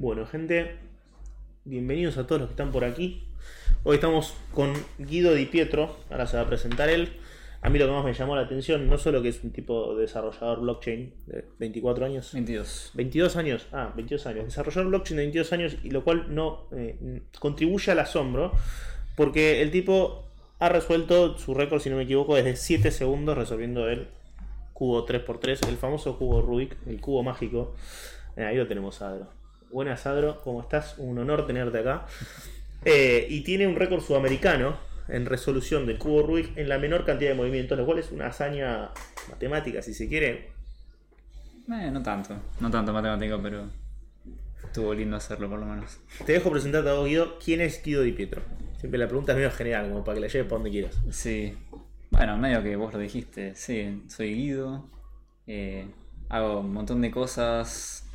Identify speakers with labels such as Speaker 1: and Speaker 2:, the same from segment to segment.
Speaker 1: Bueno, gente, bienvenidos a todos los que están por aquí. Hoy estamos con Guido Di Pietro, ahora se va a presentar él. A mí lo que más me llamó la atención, no solo que es un tipo de desarrollador blockchain de 24 años,
Speaker 2: 22.
Speaker 1: 22 años, ah, 22 años, desarrollador blockchain de 22 años y lo cual no eh, contribuye al asombro, porque el tipo ha resuelto su récord, si no me equivoco, desde 7 segundos resolviendo el cubo 3x3, el famoso cubo Rubik, el cubo mágico. Eh, ahí lo tenemos, Adro. Buenas, Adro, ¿cómo estás? Un honor tenerte acá. Eh, y tiene un récord sudamericano en resolución del cubo Rubik en la menor cantidad de movimientos, lo cual es una hazaña matemática, si se quiere.
Speaker 2: Eh, no tanto, no tanto matemático, pero estuvo lindo hacerlo por lo menos.
Speaker 1: Te dejo presentarte a vos, Guido. ¿Quién es Guido Di Pietro? Siempre la pregunta es medio general, como para que la lleves para donde quieras.
Speaker 2: Sí, bueno, medio que vos lo dijiste, sí, soy Guido, eh, hago un montón de cosas,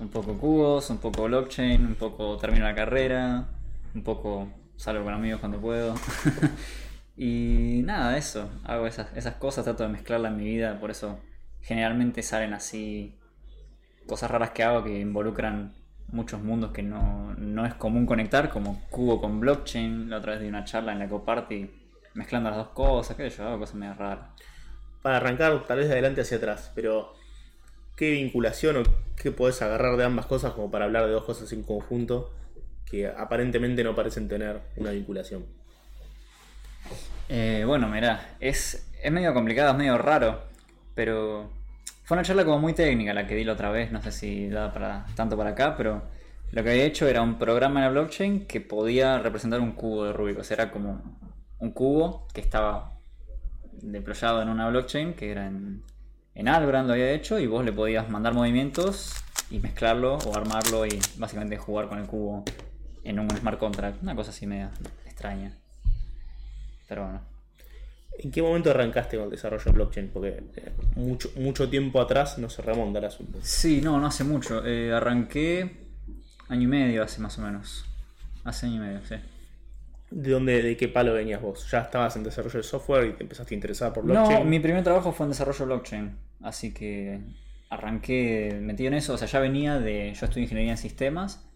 Speaker 2: un poco cubos, un poco blockchain, un poco termino la carrera, un poco salgo con amigos cuando puedo. y nada, eso, hago esas, cosas, trato de mezclarlas en mi vida, por eso generalmente salen así cosas raras que hago que involucran muchos mundos que no, no es común conectar, como cubo con blockchain, la otra vez di una charla en la Coparty mezclando las dos cosas, qué sé yo, hago cosas medio raras.
Speaker 1: Para arrancar, tal vez de adelante hacia atrás, pero ¿qué vinculación o qué podés agarrar de ambas cosas como para hablar de dos cosas en conjunto que aparentemente no parecen tener una vinculación?
Speaker 2: Eh, bueno, mirá, es, es medio complicado, es medio raro, pero fue una charla como muy técnica la que di la otra vez, no sé si da para tanto para acá, pero lo que había hecho era un programa en la blockchain que podía representar un cubo de Rubik, o sea, era como un cubo que estaba deployado en una blockchain que era en, en Algorand lo había hecho y vos le podías mandar movimientos y mezclarlo o armarlo y básicamente jugar con el cubo en un smart contract, una cosa así media extraña. Pero bueno.
Speaker 1: ¿En qué momento arrancaste con el desarrollo de blockchain? Porque eh, mucho, mucho tiempo atrás no se remonta el asunto.
Speaker 2: Sí, no, no hace mucho. Eh, arranqué año y medio hace más o menos. Hace año y medio, sí.
Speaker 1: ¿De dónde, de qué palo venías vos? ¿Ya estabas en desarrollo de software y te empezaste a interesar por blockchain?
Speaker 2: No, mi primer trabajo fue en desarrollo de blockchain. Así que arranqué metido en eso. O sea, ya venía de. Yo estudié ingeniería en sistemas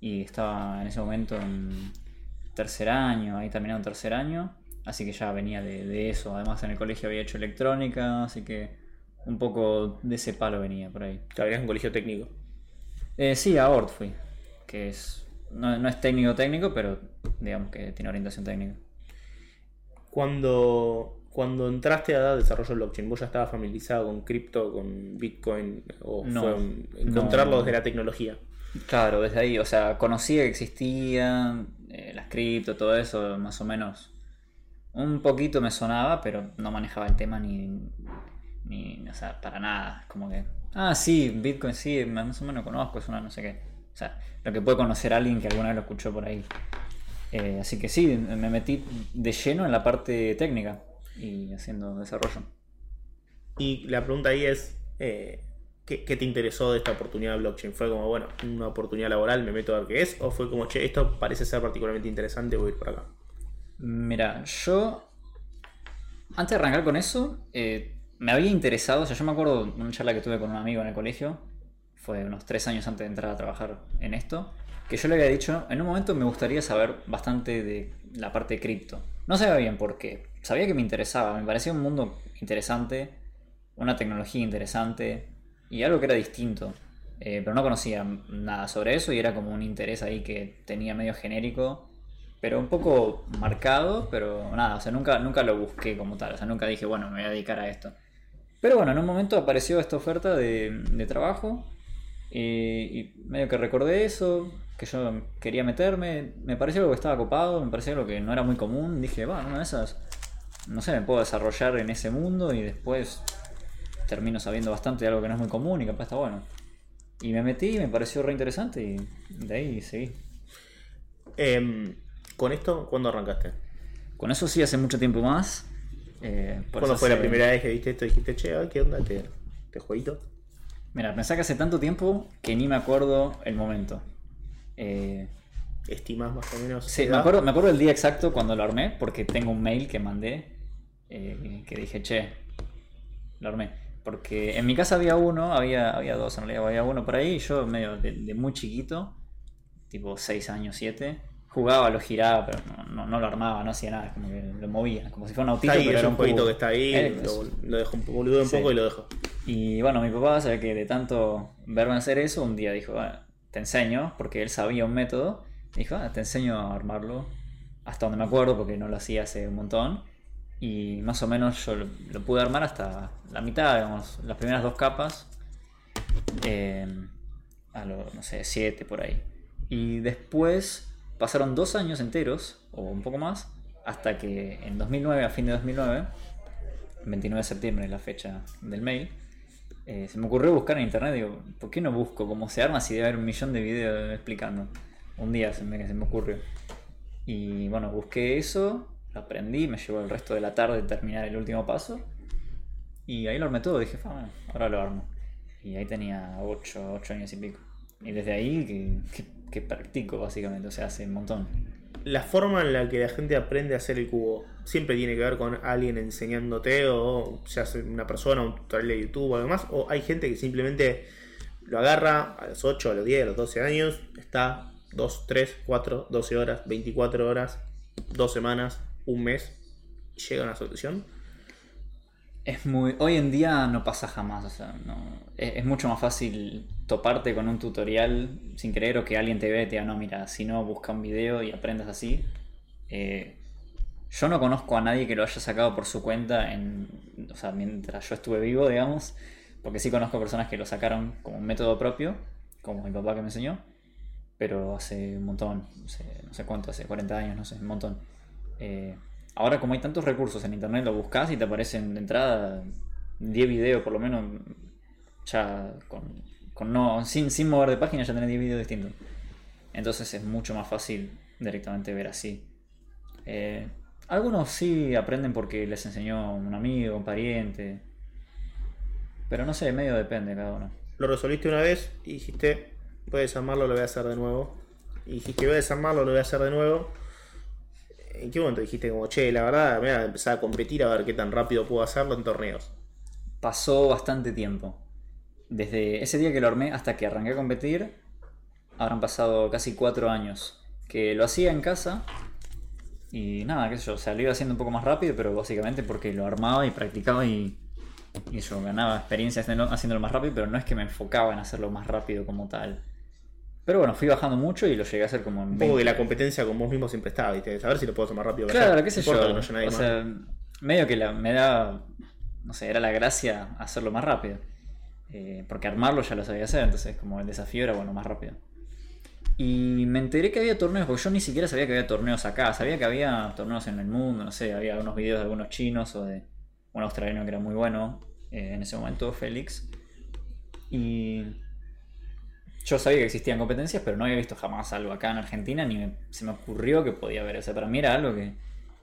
Speaker 2: y estaba en ese momento en tercer año, ahí terminado en tercer año. Así que ya venía de, de eso. Además, en el colegio había hecho electrónica, así que un poco de ese palo venía por ahí.
Speaker 1: Venías en colegio técnico.
Speaker 2: Eh, sí, a Ort fui, que es no, no es técnico técnico, pero digamos que tiene orientación técnica.
Speaker 1: Cuando, cuando entraste a dar desarrollo de blockchain, ¿vos ya estabas familiarizado con cripto, con Bitcoin? ¿O
Speaker 2: No,
Speaker 1: fue un- encontrarlo
Speaker 2: no.
Speaker 1: desde la tecnología?
Speaker 2: Claro, desde ahí, o sea, conocía que existían eh, las cripto, todo eso, más o menos. Un poquito me sonaba, pero no manejaba el tema ni, ni, o sea, para nada. Como que, ah, sí, Bitcoin sí, más o menos conozco, es una no sé qué. O sea, lo que puede conocer alguien que alguna vez lo escuchó por ahí. Eh, así que sí, me metí de lleno en la parte técnica y haciendo desarrollo.
Speaker 1: Y la pregunta ahí es, eh, ¿qué, qué te interesó de esta oportunidad de blockchain? ¿Fue como, bueno, una oportunidad laboral, me meto a ver qué es? ¿O fue como, che, esto parece ser particularmente interesante, voy a ir por acá?
Speaker 2: Mira, yo antes de arrancar con eso, eh, me había interesado, o sea, yo me acuerdo de una charla que tuve con un amigo en el colegio, fue unos tres años antes de entrar a trabajar en esto, que yo le había dicho, en un momento me gustaría saber bastante de la parte de cripto. No sabía bien por qué, sabía que me interesaba, me parecía un mundo interesante, una tecnología interesante y algo que era distinto, eh, pero no conocía nada sobre eso y era como un interés ahí que tenía medio genérico pero un poco marcado, pero nada, o sea, nunca, nunca lo busqué como tal, o sea, nunca dije, bueno, me voy a dedicar a esto. Pero bueno, en un momento apareció esta oferta de, de trabajo y, y medio que recordé eso, que yo quería meterme, me pareció algo que estaba copado, me pareció algo que no era muy común, dije, va, una de esas, no sé, me puedo desarrollar en ese mundo y después termino sabiendo bastante de algo que no es muy común y capaz está bueno. Y me metí, me pareció re interesante y de ahí seguí.
Speaker 1: Em, ¿Con esto cuándo arrancaste?
Speaker 2: Con eso sí, hace mucho tiempo más. Eh,
Speaker 1: ¿Cuándo fue la primera vez que viste esto y dijiste, che, ¿qué onda este, este jueguito?
Speaker 2: Mira, pensá que hace tanto tiempo que ni me acuerdo el momento. Eh,
Speaker 1: ¿Estimas más o menos?
Speaker 2: sí, me acuerdo, me acuerdo el día exacto cuando lo armé, porque tengo un mail que mandé eh, que dije, che, lo armé. Porque en mi casa había uno, había, había dos en realidad, había uno por ahí, y yo medio de, de muy chiquito, tipo 6 años, 7, jugaba, lo giraba, pero no, no, no lo armaba, no hacía nada, como que lo movía, como si fuera un autito,
Speaker 1: Está ahí,
Speaker 2: pero
Speaker 1: es
Speaker 2: era
Speaker 1: un que está ahí,
Speaker 2: Eh,
Speaker 1: lo, lo dejo un poco, boludo un
Speaker 2: Sí.
Speaker 1: poco y lo dejo.
Speaker 2: Y bueno, mi papá, sabe que de tanto verme hacer eso, un día dijo, "Ah, te enseño, porque él sabía un método, dijo, "Ah, te enseño a armarlo, hasta donde me acuerdo, porque no lo hacía hace un montón, y más o menos yo lo, lo pude armar hasta la mitad, digamos, las primeras dos capas, eh, a lo, no sé, siete por ahí. Y después pasaron dos años enteros, o un poco más, hasta que en 2009, a fin de 2009, 29 de septiembre es la fecha del mail, eh, se me ocurrió buscar en internet, digo, ¿por qué no busco cómo se arma si debe haber un millón de videos explicando? Un día se me, se me ocurrió. Y bueno, busqué eso, lo aprendí, me llevó el resto de la tarde terminar el último paso. Y ahí lo armé todo, dije, "Ah, bueno, ahora lo armo. Y ahí tenía 8, años y pico. Y desde ahí que, que- que practico básicamente, o sea, hace un montón.
Speaker 1: La forma en la que la gente aprende a hacer el cubo siempre tiene que ver con alguien enseñándote o sea una persona, un tutorial de YouTube o algo más. O hay gente que simplemente lo agarra a los 8, a los 10, a los 12 años, está 2, 3, 4, 12 horas, 24 horas, 2 semanas, un mes y llega a una solución.
Speaker 2: Es muy. Hoy en día no pasa jamás. O sea, no. Es, mucho más fácil toparte con un tutorial sin querer o que alguien te vea y te diga, no, mira, si no, busca un video y aprendas así. Eh, yo no conozco a nadie que lo haya sacado por su cuenta en. O sea, mientras yo estuve vivo, digamos. Porque sí conozco personas que lo sacaron como un método propio, como mi papá que me enseñó. Pero hace un montón, no sé, no sé cuánto, hace 40 años, no sé, un montón. Eh, ahora como hay tantos recursos en internet, lo buscas y te aparecen de entrada 10 videos por lo menos, ya con, con no, sin, mover de página ya tenés 10 videos distintos. Entonces es mucho más fácil directamente ver así. Eh, algunos sí aprenden porque les enseñó un amigo, un pariente. Pero no sé, medio depende cada uno.
Speaker 1: Lo resolviste una vez y dijiste, voy a lo voy a hacer de nuevo. Y dijiste, voy a desarmarlo, lo voy a hacer de nuevo. ¿En qué momento dijiste como, che, la verdad, voy a empezar a competir a ver qué tan rápido puedo hacerlo en torneos?
Speaker 2: pasó bastante tiempo. Desde ese día que lo armé hasta que arranqué a competir, habrán pasado casi cuatro años. Que lo hacía en casa y nada, qué sé yo, o sea, lo iba haciendo un poco más rápido, pero básicamente porque lo armaba y practicaba y, y yo ganaba experiencia haciéndolo, haciéndolo más rápido, pero no es que me enfocaba en hacerlo más rápido como tal. Pero bueno, fui bajando mucho y lo llegué a hacer como en
Speaker 1: Un poco
Speaker 2: 20.
Speaker 1: que la competencia con vos mismo siempre estaba, ¿viste? Saber si lo puedo hacer más rápido
Speaker 2: Claro,
Speaker 1: allá.
Speaker 2: qué sé yo.
Speaker 1: no
Speaker 2: o sea, medio que la- me da. No sé, era la gracia hacerlo más rápido. Eh, porque armarlo ya lo sabía hacer, entonces como el desafío era bueno, más rápido. Y me enteré que había torneos, porque yo ni siquiera sabía que había torneos acá. Sabía que había torneos en el mundo, no sé, había algunos videos de algunos chinos o de un australiano que era muy bueno eh, en ese momento, Félix. Y yo sabía que existían competencias, pero no había visto jamás algo acá en Argentina, ni me- se me ocurrió que podía haber. O sea, para mí era algo que.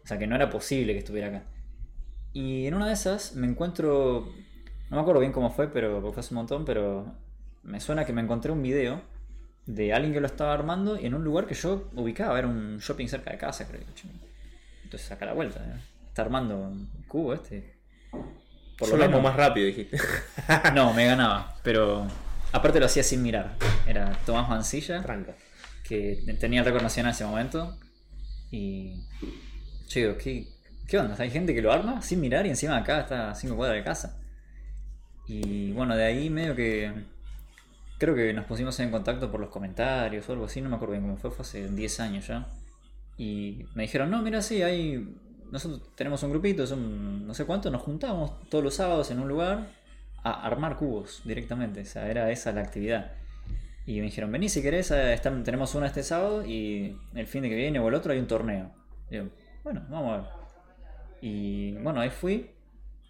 Speaker 2: O sea, que no era posible que estuviera acá. Y en una de esas me encuentro. No me acuerdo bien cómo fue, pero fue hace un montón, pero me suena que me encontré un video de alguien que lo estaba armando en un lugar que yo ubicaba, era un shopping cerca de casa, creo. Entonces saca la vuelta, ¿eh? está armando un cubo este. Por
Speaker 1: Yo
Speaker 2: lo
Speaker 1: lo amo
Speaker 2: menos.
Speaker 1: más rápido, dijiste.
Speaker 2: No, me ganaba, pero aparte lo hacía sin mirar. Era Tomás Mancilla, que tenía el récord nacional en ese momento. Y yo digo, ¿qué, ¿qué onda? Hay gente que lo arma sin mirar y encima acá está a 5 cuadras de casa. Y bueno, de ahí medio que... Creo que nos pusimos en contacto por los comentarios o algo así, no me acuerdo bien cómo fue, fue hace 10 años ya. Y me dijeron, no, mira, sí, hay... Nosotros tenemos un grupito, son no sé cuánto, nos juntamos todos los sábados en un lugar a armar cubos directamente. O sea, era esa la actividad. Y me dijeron, vení si querés, eh, tenemos una este sábado y el fin de que viene o el otro hay un torneo. Bueno, vamos a ver. Y bueno, ahí fui.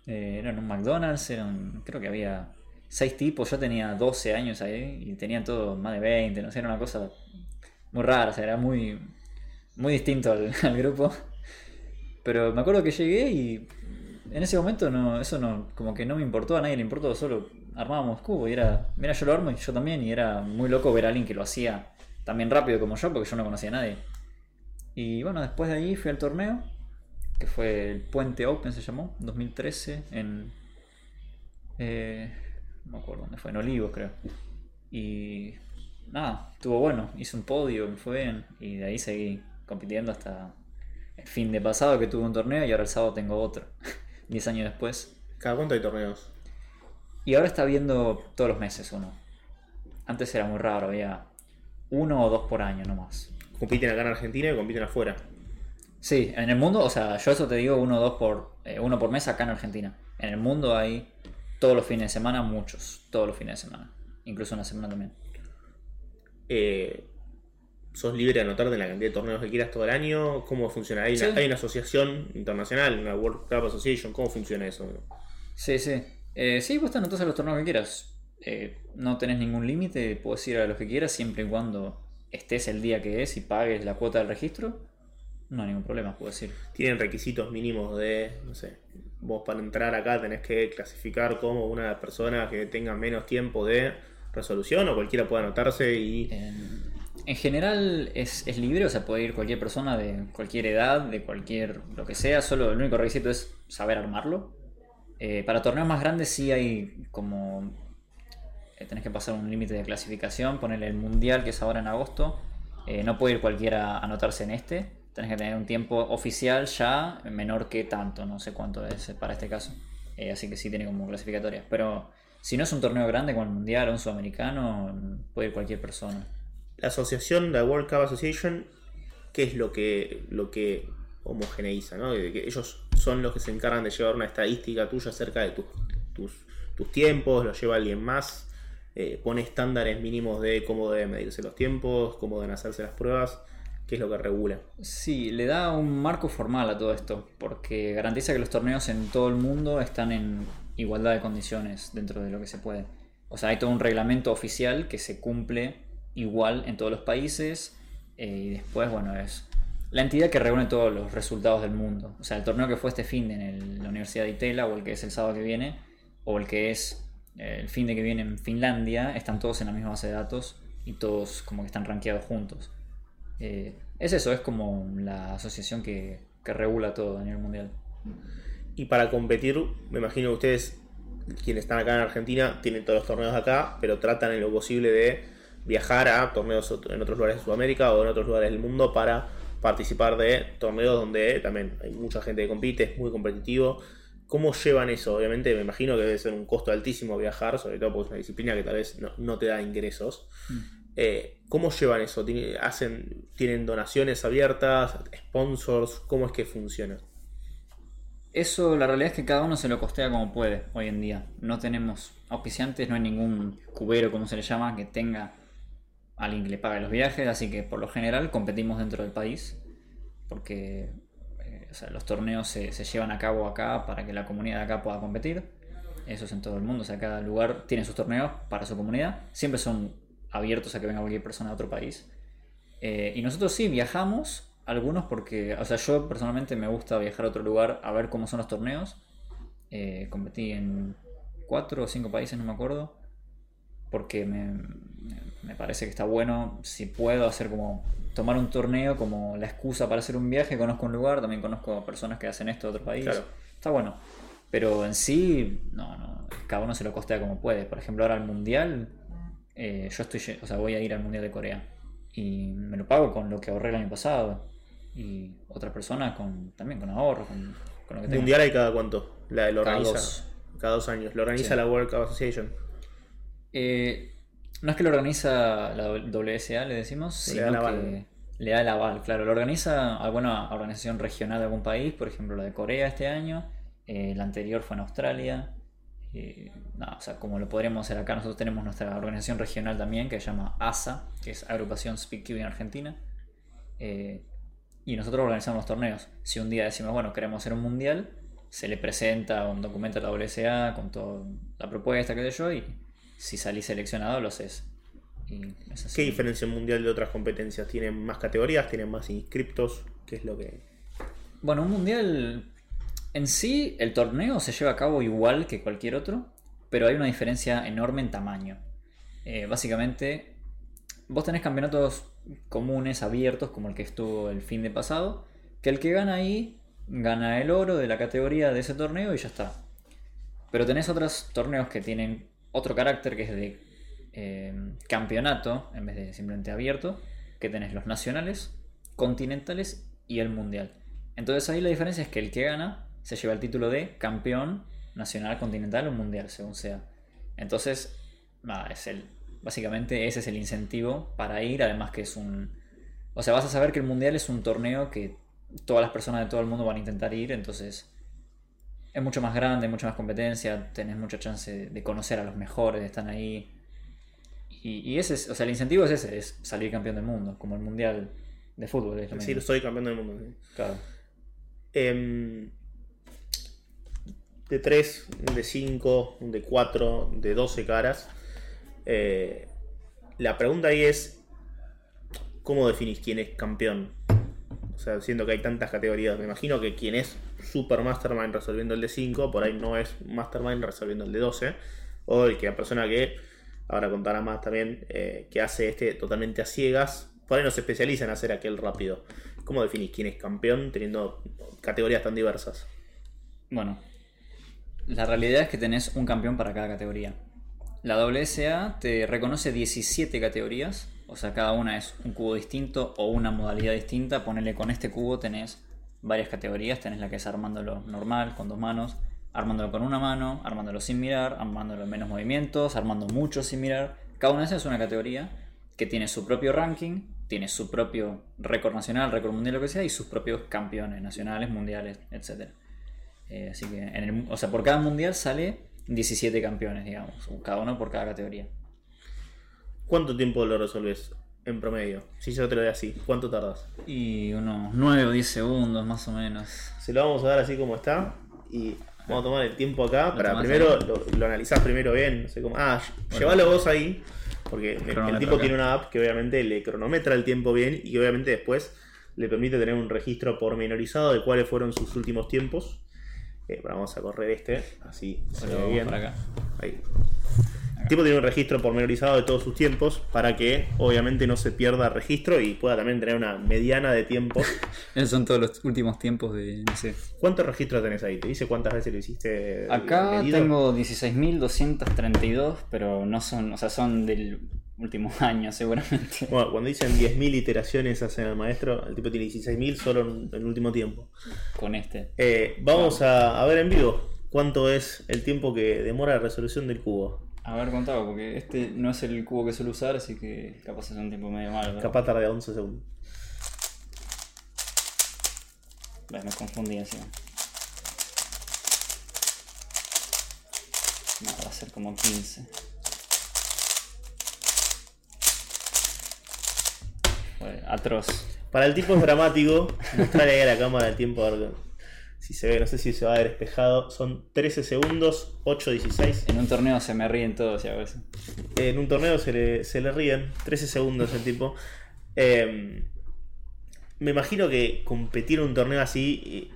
Speaker 2: Eh, era en un McDonald's, eran, creo que había seis tipos, yo tenía 12 años ahí y tenían todos más de 20, no era una cosa muy rara, o sea, era muy, muy distinto al, al grupo. Pero me acuerdo que llegué y en ese momento no, eso no, como que no me importó, a nadie le importó, solo armábamos cubo y era, mira, yo lo armo y yo también, y era muy loco ver a alguien que lo hacía también rápido como yo, porque yo no conocía a nadie. Y bueno, después de ahí fui al torneo, que fue el Puente Open se llamó, 2013, en Eh, no me acuerdo dónde fue, en Olivos creo. Y nada, estuvo bueno, hice un podio, me fue bien, y de ahí seguí compitiendo hasta el fin de pasado que tuve un torneo y ahora el sábado tengo otro, 10 años después.
Speaker 1: ¿Cada cuánto hay torneos?
Speaker 2: Y ahora está viendo todos los meses uno. Antes era muy raro, había uno o dos por año nomás.
Speaker 1: ¿Compiten acá en Argentina y compiten afuera?
Speaker 2: Sí, en el mundo, o sea, yo eso te digo uno o dos por, eh, uno por mes acá en Argentina. En el mundo hay todos los fines de semana, muchos, todos los fines de semana. Incluso una semana también.
Speaker 1: Eh, ¿Sos libre de anotarte en la cantidad de torneos que quieras todo el año? ¿Cómo funciona? ¿Hay,
Speaker 2: Sí.
Speaker 1: una, hay una asociación internacional, una World Cup Association? ¿Cómo funciona eso?
Speaker 2: Sí, sí. Eh, sí, vos te anotás a los torneos que quieras. Eh, no tenés ningún límite, puedes ir a los que quieras siempre y cuando estés el día que es y pagues la cuota del registro. No hay ningún problema, puedes ir.
Speaker 1: ¿Tienen requisitos mínimos de, no sé, vos para entrar acá tenés que clasificar como una persona que tenga menos tiempo de resolución o cualquiera puede anotarse y...
Speaker 2: En, en general es, es libre, o sea, puede ir cualquier persona de cualquier edad, de cualquier lo que sea, solo el único requisito es saber armarlo. Eh, para torneos más grandes sí hay como... eh, tenés que pasar un límite de clasificación, ponerle el mundial que es ahora en agosto. Eh, no puede ir cualquiera a anotarse en este. Tenés que tener un tiempo oficial ya menor que tanto, no sé cuánto es para este caso. Así que sí tiene como clasificatoria. Pero si no es un torneo grande como el mundial o un sudamericano, puede ir cualquier persona.
Speaker 1: La asociación, la World Cup Association, ¿qué es lo que, lo que homogeneiza? ¿no? Que ellos son los que se encargan de llevar una estadística tuya acerca de tus, tus, tus tiempos, lo lleva alguien más, eh, pone estándares mínimos de cómo deben medirse los tiempos, cómo deben hacerse las pruebas, qué es lo que regula.
Speaker 2: Sí, le da un marco formal a todo esto, porque garantiza que los torneos en todo el mundo están en igualdad de condiciones dentro de lo que se puede. O sea, hay todo un reglamento oficial que se cumple igual en todos los países eh, y después, bueno, es la entidad que reúne todos los resultados del mundo. O sea, el torneo que fue este fin de en la Universidad de Itela o el que es el sábado que viene o el que es eh, el fin de que viene en Finlandia, están todos en la misma base de datos y todos como que están rankeados juntos. Eh, es eso, es como la asociación que, que regula todo a nivel mundial.
Speaker 1: Y para competir, me imagino que ustedes, quienes están acá en Argentina, tienen todos los torneos acá, pero tratan en lo posible de viajar a torneos en otros lugares de Sudamérica o en otros lugares del mundo para participar de torneos donde también hay mucha gente que compite, es muy competitivo. ¿Cómo llevan eso? Obviamente me imagino que debe ser un costo altísimo viajar, sobre todo porque es una disciplina que tal vez no, no te da ingresos. Eh, ¿Cómo llevan eso? ¿Tiene- ¿Hacen, ¿Tienen donaciones abiertas? ¿Sponsors? ¿Cómo es que funciona?
Speaker 2: Eso, la realidad es que cada uno se lo costea como puede hoy en día. No tenemos auspiciantes, no hay ningún cubero, como se le llama, que tenga alguien que le pague los viajes, así que por lo general competimos dentro del país, porque eh, los torneos se, llevan a cabo acá para que la comunidad acá pueda competir. Eso es en todo el mundo, o cada lugar tiene sus torneos para su comunidad. Siempre son abiertos a que venga cualquier persona de otro país. Eh, y nosotros sí viajamos, algunos porque, o sea, yo personalmente me gusta viajar a otro lugar a ver cómo son los torneos. Eh, competí en cuatro o cinco países, no me acuerdo. Porque me, me parece que está bueno si puedo hacer como tomar un torneo como la excusa para hacer un viaje. Conozco un lugar, también conozco personas que hacen esto de otro país.
Speaker 1: Claro.
Speaker 2: Está bueno. Pero en sí, no, no, cada uno se lo costea como puede. Por ejemplo, ahora el mundial, eh, yo estoy, o sea, voy a ir al mundial de Corea y me lo pago con lo que ahorré el año pasado y otra persona con también con ahorro, con, con lo que tenga.
Speaker 1: ¿Mundial hay cada cuánto? La, lo
Speaker 2: Cada
Speaker 1: organiza.
Speaker 2: dos.
Speaker 1: Cada dos años. Lo organiza
Speaker 2: Sí.
Speaker 1: la World Cup Association.
Speaker 2: Eh, no es que lo organiza la WSA, le decimos,
Speaker 1: Le
Speaker 2: sino
Speaker 1: da el aval.
Speaker 2: que le da el aval, claro. Lo organiza alguna organización regional de algún país, por ejemplo la de Corea este año, eh, la anterior fue en Australia. eh, o sea, como lo podríamos hacer acá, nosotros tenemos nuestra organización regional también que se llama ASA, que es Agrupación Speak Kiwi en Argentina. Eh, y nosotros organizamos los torneos. Si un día decimos, bueno, queremos hacer un mundial, se le presenta un documento a la WSA con toda la propuesta, qué sé yo, y si salís seleccionado lo haces.
Speaker 1: ¿Qué diferencia el mundial de otras competencias? ¿Tienen más categorías? ¿Tienen más inscriptos? ¿Qué es lo que.?
Speaker 2: Bueno, un mundial en sí, el torneo se lleva a cabo igual que cualquier otro, pero hay una diferencia enorme en tamaño. Eh, básicamente, vos tenés campeonatos comunes, abiertos, como el que estuvo el fin de pasado, que el que gana ahí gana el oro de la categoría de ese torneo y ya está. Pero tenés otros torneos que tienen otro carácter que es de eh, campeonato en vez de simplemente abierto, que tenés los nacionales, continentales y el mundial. Entonces ahí la diferencia es que el que gana se lleva el título de campeón nacional, continental o mundial, según sea. Entonces, es el, básicamente ese es el incentivo para ir, además que es un... O sea, vas a saber que el mundial es un torneo que todas las personas de todo el mundo van a intentar ir, entonces es mucho más grande, mucha más competencia, tenés mucha chance de conocer a los mejores, están ahí. Y, ese es, o sea, el incentivo es ese, es salir campeón del mundo, como el mundial de fútbol. Es
Speaker 1: sí, soy campeón del mundo.
Speaker 2: Claro.
Speaker 1: Em, de 3, de 5, de 4, de 12 caras. Eh, la pregunta ahí es, ¿cómo definís quién es campeón? O sea, siendo que hay tantas categorías, me imagino que quien es Super Mastermind resolviendo el de 5, por ahí no es Mastermind resolviendo el de 12. O el que la persona que, ahora contará más también, eh, que hace este totalmente a ciegas, por ahí no se especializa en hacer aquel rápido. ¿Cómo definís quién es campeón teniendo categorías tan diversas?
Speaker 2: Bueno, la realidad es que tenés un campeón para cada categoría. La WSA te reconoce 17 categorías o sea, cada una es un cubo distinto o una modalidad distinta. Ponele con este cubo tenés varias categorías. Tenés la que es armándolo normal, con dos manos, armándolo con una mano, armándolo sin mirar, armándolo en menos movimientos, armando mucho sin mirar. Cada una de esas es una categoría que tiene su propio ranking, tiene su propio récord nacional, récord mundial, lo que sea, y sus propios campeones nacionales, mundiales, etc. Eh, así que, en el, o sea, por cada mundial sale 17 campeones, digamos, cada uno por cada categoría.
Speaker 1: ¿Cuánto tiempo lo resolves en promedio? Si yo te lo doy así, ¿cuánto tardas?
Speaker 2: Y unos 9 o 10 segundos más o menos.
Speaker 1: Se lo vamos a dar así como está y vamos a tomar el tiempo acá para primero lo, lo, analizás primero bien, no sé cómo. Ah, llévalo vos ahí porque el, tipo tiene una app que obviamente le cronometra el tiempo bien y obviamente después le permite tener un registro pormenorizado de cuáles fueron sus últimos tiempos. Eh, vamos a correr este, así se ve bien. Acá. Ahí. El tipo tiene un registro pormenorizado de todos sus tiempos para que obviamente no se pierda registro y pueda también tener una mediana de tiempos.
Speaker 2: Esos son todos los últimos tiempos de no sé.
Speaker 1: ¿Cuántos registros tenés ahí? ¿Te dice cuántas veces lo hiciste?
Speaker 2: Acá tengo 16.232, pero no son, o sea, son del último año seguramente.
Speaker 1: Bueno, cuando dicen 10.000 iteraciones hacen al maestro, el tipo tiene 16.000 solo en el último tiempo.
Speaker 2: Con este.
Speaker 1: Eh, vamos a, a ver en vivo cuánto es el tiempo que demora la resolución del cubo.
Speaker 2: A ver, contado, porque este no es el cubo que suelo usar, así que capaz es un tiempo medio malo.
Speaker 1: Capaz tarda 11 segundos.
Speaker 2: me confundí así. No, va a ser como 15. atroz.
Speaker 1: Para el tipo es dramático, mostrarle ahí a la cámara el tiempo si se ve, no sé si se va a ver espejado, son 13 segundos, 8.16.
Speaker 2: En un torneo se me ríen todos y a veces.
Speaker 1: En un torneo se le, se le ríen, 13 segundos el tipo. Em, me imagino que competir en un torneo así,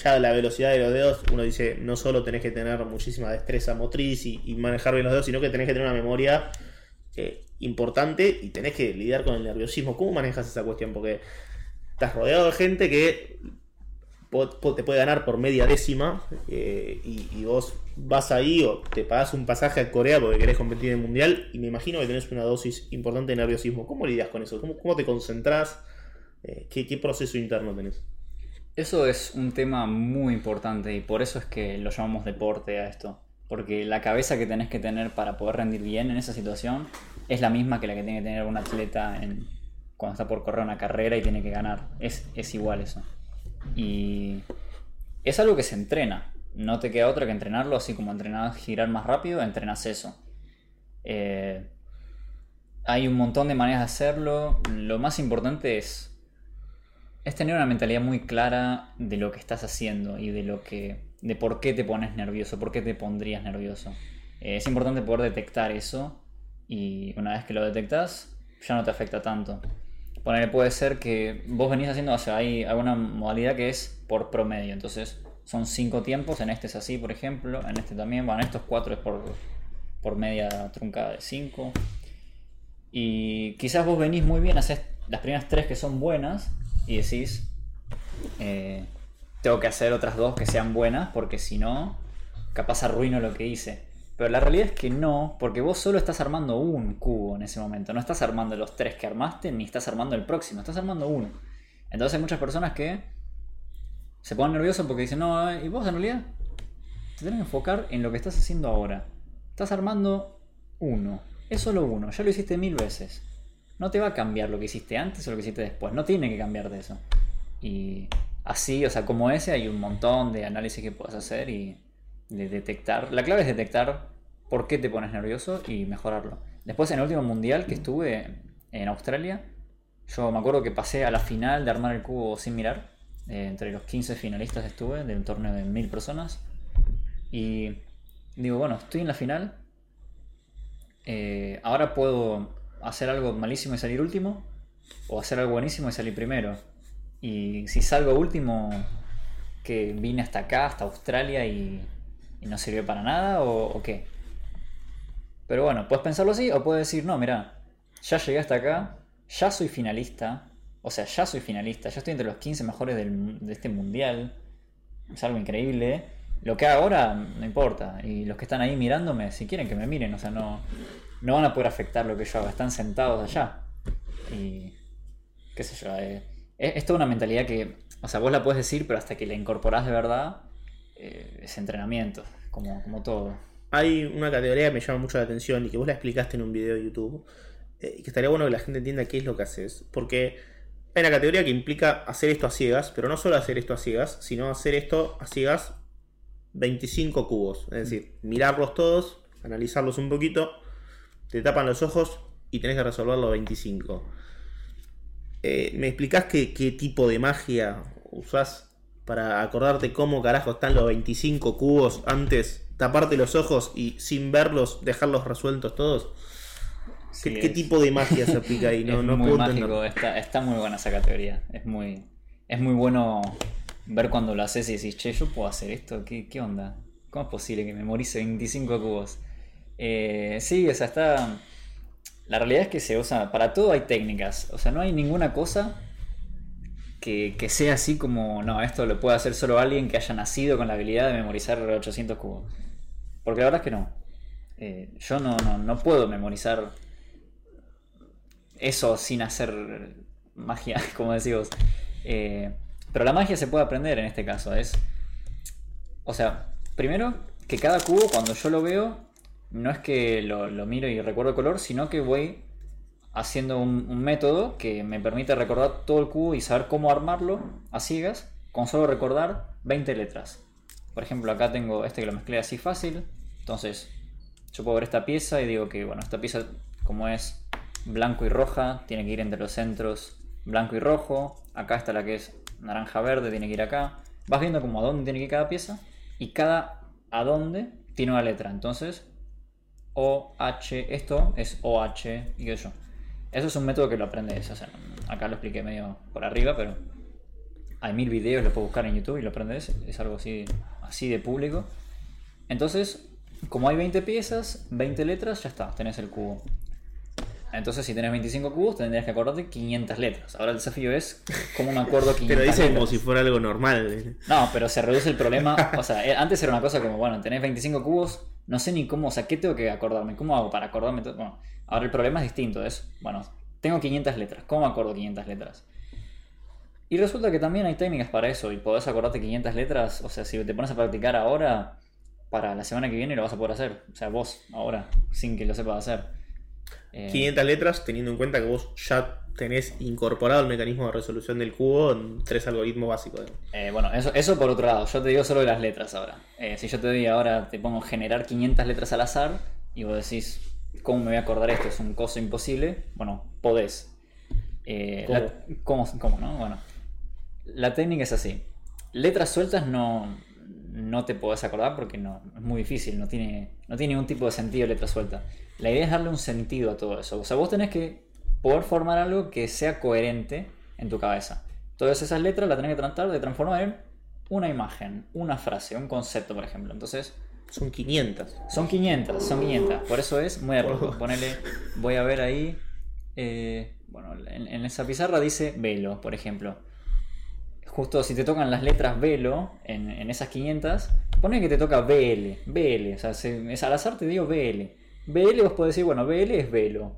Speaker 1: ya la velocidad de los dedos, uno dice, no solo tenés que tener muchísima destreza motriz y, manejar bien los dedos, sino que tenés que tener una memoria eh, importante y tenés que lidiar con el nerviosismo. ¿Cómo manejas esa cuestión? Porque estás rodeado de gente que te puede ganar por media décima eh, y, vos vas ahí o te pagas un pasaje a Corea porque querés competir en el mundial y me imagino que tenés una dosis importante de nerviosismo. ¿Cómo lidias con eso? ¿Cómo, te concentrás? Eh, ¿qué, ¿Qué proceso interno tenés?
Speaker 2: Eso es un tema muy importante y por eso es que lo llamamos deporte a esto. Porque la cabeza que tenés que tener para poder rendir bien en esa situación es la misma que la que tiene que tener un atleta en, cuando está por correr una carrera y tiene que ganar. Es, es igual eso. Y es algo que se entrena. No te queda otra que entrenarlo, así como entrenas girar más rápido, entrenas eso. Eh, hay un montón de maneras de hacerlo. Lo más importante es, es tener una mentalidad muy clara de lo que estás haciendo y de lo que. de por qué te pones nervioso, por qué te pondrías nervioso. Eh, es importante poder detectar eso. Y una vez que lo detectas, ya no te afecta tanto. Poner, puede ser que vos venís haciendo, o hay alguna modalidad que es por promedio, entonces son cinco tiempos, en este es así, por ejemplo, en este también, bueno, estos cuatro es por, por media truncada de 5. Y quizás vos venís muy bien, haces las primeras tres que son buenas y decís, eh, tengo que hacer otras dos que sean buenas, porque si no, capaz arruino lo que hice. Pero la realidad es que no, porque vos solo estás armando un cubo en ese momento. No estás armando los tres que armaste, ni estás armando el próximo, estás armando uno. Entonces hay muchas personas que se ponen nerviosos porque dicen, no, eh, y vos en realidad te tenés que enfocar en lo que estás haciendo ahora. Estás armando uno, es solo uno, ya lo hiciste mil veces. No te va a cambiar lo que hiciste antes o lo que hiciste después, no tiene que cambiar de eso. Y así, o sea, como ese, hay un montón de análisis que puedes hacer y de detectar. La clave es detectar por qué te pones nervioso y mejorarlo. Después, en el último mundial que estuve en Australia, yo me acuerdo que pasé a la final de armar el cubo sin mirar. Eh, entre los 15 finalistas estuve de un torneo de mil personas. Y digo, bueno, estoy en la final. Eh, ahora puedo hacer algo malísimo y salir último. O hacer algo buenísimo y salir primero. Y si salgo último, que vine hasta acá, hasta Australia y, no sirvió para nada o, qué. Pero bueno, puedes pensarlo así o puedes decir, no, mira, ya llegué hasta acá, ya soy finalista, o sea, ya soy finalista, ya estoy entre los 15 mejores de este mundial, es algo increíble. Lo que hago ahora no importa, y los que están ahí mirándome, si quieren que me miren, o sea, no, no van a poder afectar lo que yo haga, están sentados allá. Y qué sé yo, eh, es, toda una mentalidad que, o sea, vos la puedes decir, pero hasta que la incorporás de verdad, eh, es entrenamiento, como, como todo.
Speaker 1: Hay una categoría que me llama mucho la atención y que vos la explicaste en un video de YouTube, eh, que estaría bueno que la gente entienda qué es lo que haces, porque hay una categoría que implica hacer esto a ciegas, pero no solo hacer esto a ciegas, sino hacer esto a ciegas 25 cubos, es decir, mirarlos todos, analizarlos un poquito, te tapan los ojos y tenés que resolver los 25. Eh, ¿Me explicás qué, tipo de magia usás para acordarte cómo carajo están los 25 cubos antes, taparte los ojos y sin verlos dejarlos resueltos todos? ¿Qué, tipo de magia se aplica ahí?
Speaker 2: No, es muy mágico, está, muy buena esa categoría. Es muy, es muy bueno ver cuando lo haces y decís, che, yo puedo hacer esto, ¿qué, onda? ¿Cómo es posible que memorice 25 cubos? Eh, sí, o sea, está la realidad es que se usa, para todo hay técnicas, o sea, no hay ninguna cosa que, sea así como, no, esto lo puede hacer solo alguien que haya nacido con la habilidad de memorizar 800 cubos. Porque la verdad es que no. Eh, yo no, no, puedo memorizar eso sin hacer magia, como decimos. Eh, pero la magia se puede aprender en este caso. Es. O sea, primero, que cada cubo, cuando yo lo veo, no es que lo, miro y recuerdo el color, sino que voy haciendo un, método que me permite recordar todo el cubo y saber cómo armarlo a ciegas con solo recordar 20 letras. Por ejemplo, acá tengo este que lo mezclé así fácil. Entonces, yo puedo ver esta pieza y digo que, bueno, esta pieza como es blanco y roja, tiene que ir entre los centros blanco y rojo. Acá está la que es naranja verde, tiene que ir acá. Vas viendo como a dónde tiene que ir cada pieza y cada a dónde tiene una letra. Entonces, OH, esto es OH y eso. Eso es un método que lo aprendes. acá lo expliqué medio por arriba, pero hay mil videos, lo puedes buscar en YouTube y lo aprendes. Es algo así, así de público. Entonces, como hay 20 piezas, 20 letras, ya está, tenés el cubo. Entonces, si tenés 25 cubos, tendrías que acordarte 500 letras. Ahora el desafío es cómo me acuerdo 500
Speaker 1: Pero dice como si fuera algo normal.
Speaker 2: No, pero se reduce el problema. O sea, eh, antes era una cosa como, bueno, tenés 25 cubos, no sé ni cómo, o sea, ¿qué tengo que acordarme? ¿Cómo hago para acordarme? Bueno, ahora el problema es distinto, es, bueno, tengo 500 letras, ¿cómo acuerdo 500 letras? Y resulta que también hay técnicas para eso y podés acordarte 500 letras, o sea, si te pones a practicar ahora, para la semana que viene lo vas a poder hacer, o sea, vos ahora, sin que lo sepas hacer.
Speaker 1: 500 eh, letras, teniendo en cuenta que vos ya tenés incorporado el mecanismo de resolución del cubo en tres algoritmos básicos.
Speaker 2: Eh, bueno, eso, eso por otro lado, yo te digo solo de las letras ahora. Eh, si yo te doy ahora, te pongo generar 500 letras al azar y vos decís, ¿cómo me voy a acordar esto? Es un coso imposible. Bueno, podés. ¿Cómo? ¿Cómo, no? Bueno, la técnica es así. Letras sueltas no, no te podés acordar porque no, es muy difícil, no tiene, no tiene ningún tipo de sentido letra suelta. La idea es darle un sentido a todo eso. O sea, vos tenés que poder formar algo que sea coherente en tu cabeza. Todas esas letras las tenés que tratar de transformar en una imagen, una frase, un concepto, por ejemplo. Entonces.
Speaker 1: Son 500.
Speaker 2: Son 500, son 500. Por eso es muy poco. Ponele, voy a ver ahí. Eh, bueno, en, esa pizarra dice velo, por ejemplo. Justo si te tocan las letras velo en, en esas 500, Pone que te toca BL, BL, o sea, se- es al azar te digo BL. BL vos podés decir, bueno, BL es velo.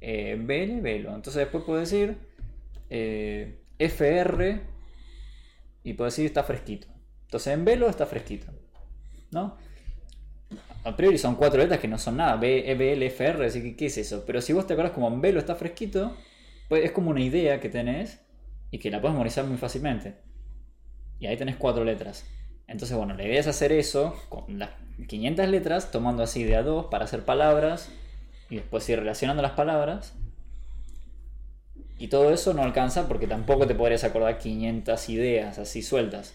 Speaker 2: Eh, BL, velo. Entonces después puedes decir eh, FR y puedes decir está fresquito. Entonces en velo está fresquito. ¿No? A priori son cuatro letras que no son nada. B, E, B, L, F, R, así que ¿qué es eso? Pero si vos te acordás como en velo está fresquito, pues es como una idea que tenés y que la puedes memorizar muy fácilmente. Y ahí tenés cuatro letras. Entonces, bueno, la idea es hacer eso con las 500 letras, tomando así de a dos para hacer palabras y después ir relacionando las palabras. Y todo eso no alcanza porque tampoco te podrías acordar 500 ideas así sueltas.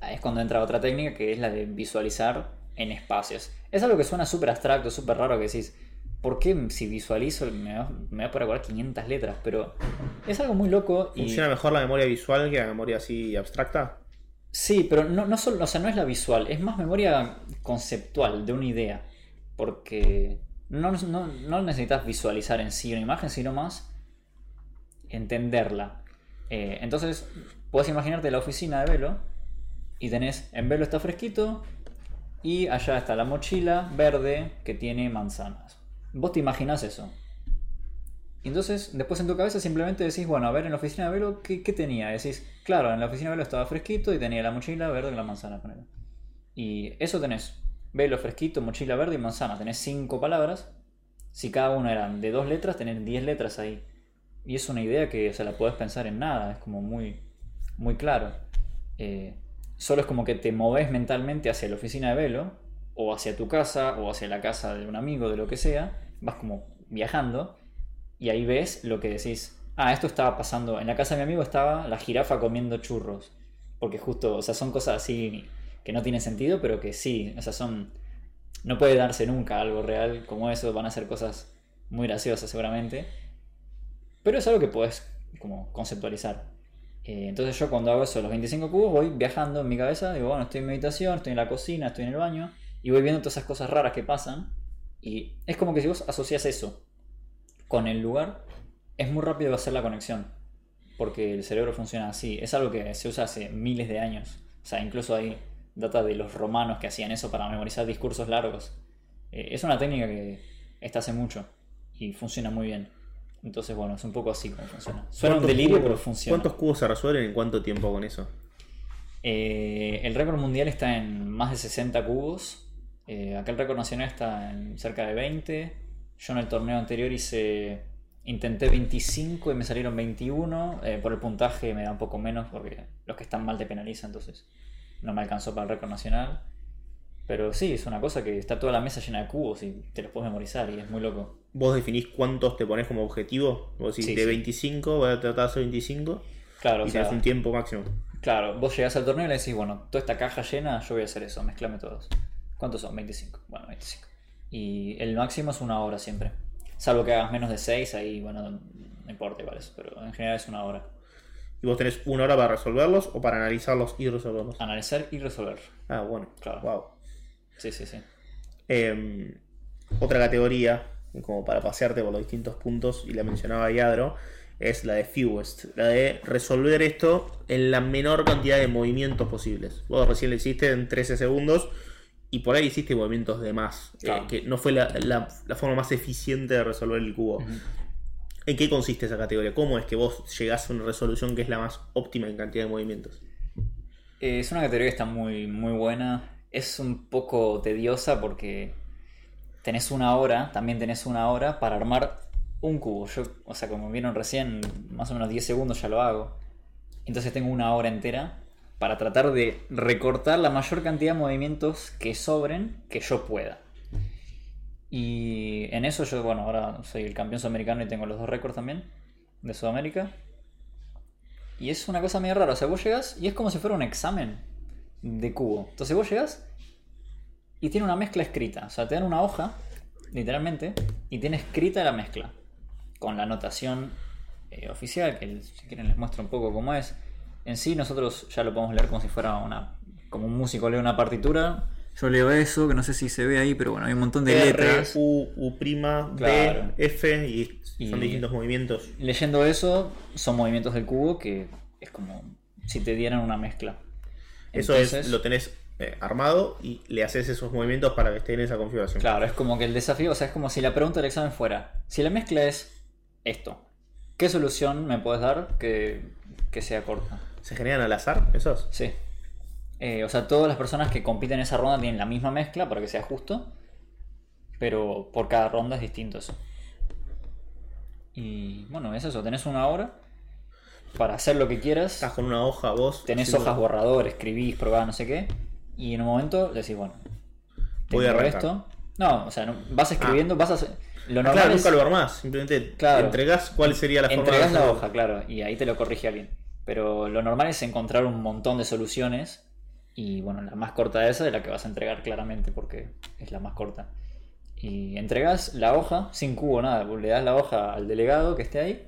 Speaker 2: Ahí es cuando entra otra técnica que es la de visualizar en espacios. Es algo que suena súper abstracto, súper raro que decís, ¿por qué si visualizo me va, me a poder acordar 500 letras? Pero es algo muy loco y...
Speaker 1: ¿Funciona mejor la memoria visual que la memoria así abstracta?
Speaker 2: Sí, pero no, no solo, o sea, no es la visual, es más memoria conceptual de una idea. Porque no, no, no necesitas visualizar en sí una imagen, sino más entenderla. Eh, entonces, puedes imaginarte la oficina de Velo y tenés, en Velo está fresquito y allá está la mochila verde que tiene manzanas. Vos te imaginás eso. Y entonces, después en tu cabeza simplemente decís, bueno, a ver, en la oficina de Velo, ¿qué, tenía? Decís, claro, en la oficina de Velo estaba fresquito y tenía la mochila verde con la manzana. ponele. Y eso tenés. Velo fresquito, mochila verde y manzana. Tenés cinco palabras. Si cada una eran de dos letras, tenés 10 letras ahí. Y es una idea que se la podés pensar en nada. Es como muy, muy claro. Eh, solo es como que te moves mentalmente hacia la oficina de Velo, o hacia tu casa, o hacia la casa de un amigo, de lo que sea. Vas como viajando y ahí ves lo que decís. Ah, esto estaba pasando. En la casa de mi amigo estaba la jirafa comiendo churros. Porque justo, o sea, son cosas así que no tienen sentido, pero que sí, o sea, son. No puede darse nunca algo real como eso. Van a ser cosas muy graciosas, seguramente. Pero es algo que puedes como conceptualizar. Eh, entonces, yo cuando hago eso, los 25 cubos, voy viajando en mi cabeza. Digo, bueno, estoy en meditación, estoy en la cocina, estoy en el baño. Y voy viendo todas esas cosas raras que pasan. Y es como que si vos asocias eso con el lugar, es muy rápido hacer la conexión. Porque el cerebro funciona así. Es algo que se usa hace miles de años. O sea, incluso hay data de los romanos que hacían eso para memorizar discursos largos. Eh, es una técnica que está hace mucho y funciona muy bien. Entonces, bueno, es un poco así como funciona. Suena un
Speaker 1: ¿Cuántos
Speaker 2: delirio,
Speaker 1: cubos-
Speaker 2: pero funciona.
Speaker 1: ¿Cuántos cubos se resuelven en cuánto tiempo con eso?
Speaker 2: Eh, el récord mundial está en más de 60 cubos. Eh, acá el récord nacional está en cerca de 20. Yo en el torneo anterior hice. Intenté 25 y me salieron 21. Eh, por el puntaje me da un poco menos porque los que están mal te penalizan, entonces no me alcanzó para el récord nacional. Pero sí, es una cosa que está toda la mesa llena de cubos y te los puedes memorizar y es muy loco.
Speaker 1: ¿Vos definís cuántos te pones como objetivo? Vos decís,
Speaker 2: Sí,
Speaker 1: de
Speaker 2: sí.
Speaker 1: 25 voy a tratar de hacer 25
Speaker 2: Claro, o
Speaker 1: y
Speaker 2: sea,
Speaker 1: tenés un tiempo máximo.
Speaker 2: Claro, vos llegás al torneo y le decís, bueno, toda esta caja llena, yo voy a hacer eso, mezclame todos. ¿Cuántos son? 25. Bueno, 25. Y el máximo es una hora siempre. Salvo que hagas menos de 6, ahí, bueno, no importa igual eso, pero en general es una hora.
Speaker 1: ¿Y vos tenés una hora para resolverlos o para analizarlos y resolverlos?
Speaker 2: Analizar y resolver.
Speaker 1: Ah, bueno.
Speaker 2: Claro.
Speaker 1: Wow.
Speaker 2: Sí, sí, sí.
Speaker 1: Eh, otra categoría, como para pasearte por los distintos puntos, y la mencionaba Yadro, es la de fewest, la de resolver esto en la menor cantidad de movimientos posibles. Vos recién lo hiciste en 13 segundos y por ahí hiciste movimientos de más, eh, que no fue la, la- la forma más eficiente de resolver el cubo. ¿En qué consiste esa categoría? ¿Cómo es que vos llegás a una resolución que es la más óptima en cantidad de movimientos?
Speaker 2: Eh, Es una categoría que está muy, muy buena. Es un poco tediosa porque tenés una hora, también tenés una hora para armar un cubo. Yo, o sea, como vieron recién, más o menos 10 segundos ya lo hago. Entonces tengo una hora entera para tratar de recortar la mayor cantidad de movimientos que sobren que yo pueda. Y en eso yo, bueno, ahora soy el campeón sudamericano y tengo los dos récords también de Sudamérica. Y es una cosa medio rara. O sea, vos llegas y es como si fuera un examen de cubo. Entonces vos llegas y tiene una mezcla escrita. O sea, te dan una hoja, literalmente, y tiene escrita la mezcla. Con la anotación eh, oficial, que si quieren les muestro un poco cómo es. En sí, nosotros ya lo podemos leer como si fuera una. como un músico lee una partitura. Yo leo eso, que no sé si se ve ahí, pero bueno, hay un montón de
Speaker 1: R,
Speaker 2: letras.
Speaker 1: U, U', B,
Speaker 2: Claro.
Speaker 1: F y son
Speaker 2: Y-
Speaker 1: distintos movimientos.
Speaker 2: Leyendo eso, son movimientos del cubo que es como si te dieran una mezcla.
Speaker 1: Eso
Speaker 2: Entonces-
Speaker 1: es, lo tenés eh, armado y le haces esos movimientos para que esté en esa configuración.
Speaker 2: Claro, es como que el desafío, o sea, es como si la pregunta del examen fuera, si la mezcla es esto, ¿qué solución me puedes dar que, que sea corta?
Speaker 1: ¿Se generan al azar esos?
Speaker 2: Sí. Eh, o sea, todas las personas que compiten en esa ronda tienen la misma mezcla para que sea justo, pero por cada ronda es distinto eso. Y bueno, es eso, tenés una hora para hacer lo que quieras.
Speaker 1: Estás con una hoja vos.
Speaker 2: Tenés
Speaker 1: haciendo-
Speaker 2: hojas borrador, escribís, probás, no sé qué. Y en un momento decís, bueno,
Speaker 1: Voy a
Speaker 2: esto. No, o sea, no- vas escribiendo, vas a hacer. Lo
Speaker 1: Ah,
Speaker 2: normal
Speaker 1: claro,
Speaker 2: es
Speaker 1: nunca lo armás. Simplemente
Speaker 2: Claro.
Speaker 1: entregás cuál sería la forma
Speaker 2: entregas
Speaker 1: de
Speaker 2: la hoja, claro, y ahí te lo corrige alguien. Pero lo normal es encontrar un montón de soluciones. Y bueno, la más corta de esa es la que vas a entregar claramente porque es la más corta. Y entregas la hoja sin cubo, nada. Le das la hoja al delegado que esté ahí,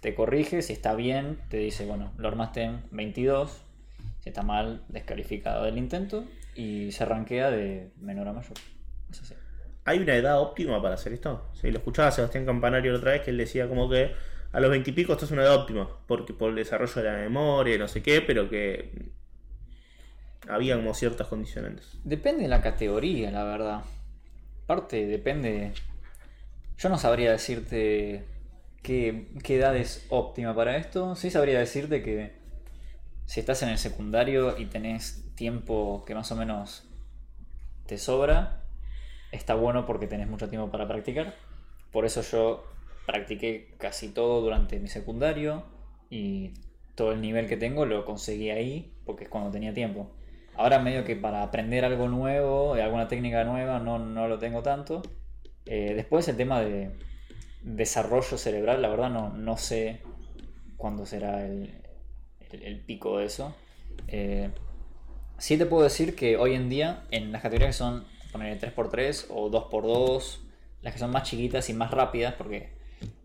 Speaker 2: te corrige, si está bien, te dice, bueno, lo armaste en 22, si está mal, descalificado del intento y se arranquea de menor a mayor.
Speaker 1: ¿Hay una edad óptima para hacer esto? Sí, lo escuchaba Sebastián Campanario la otra vez que él decía como que a los veintipico esto es una edad óptima, porque por el desarrollo de la memoria no sé qué, pero que había como ciertas condicionantes.
Speaker 2: Depende de la categoría, la verdad. Parte depende. Yo no sabría decirte qué, qué edad es óptima para esto. Sí sabría decirte que si estás en el secundario y tenés tiempo que más o menos te sobra, está bueno porque tenés mucho tiempo para practicar. Por eso yo practiqué casi todo durante mi secundario y todo el nivel que tengo lo conseguí ahí porque es cuando tenía tiempo. Ahora medio que para aprender algo nuevo, alguna técnica nueva, no, no lo tengo tanto. Eh, después el tema de desarrollo cerebral, la verdad no, no sé cuándo será el, el- el pico de eso. Eh, sí te puedo decir que hoy en día, en las categorías que son poner 3x3 o 2x2, las que son más chiquitas y más rápidas, porque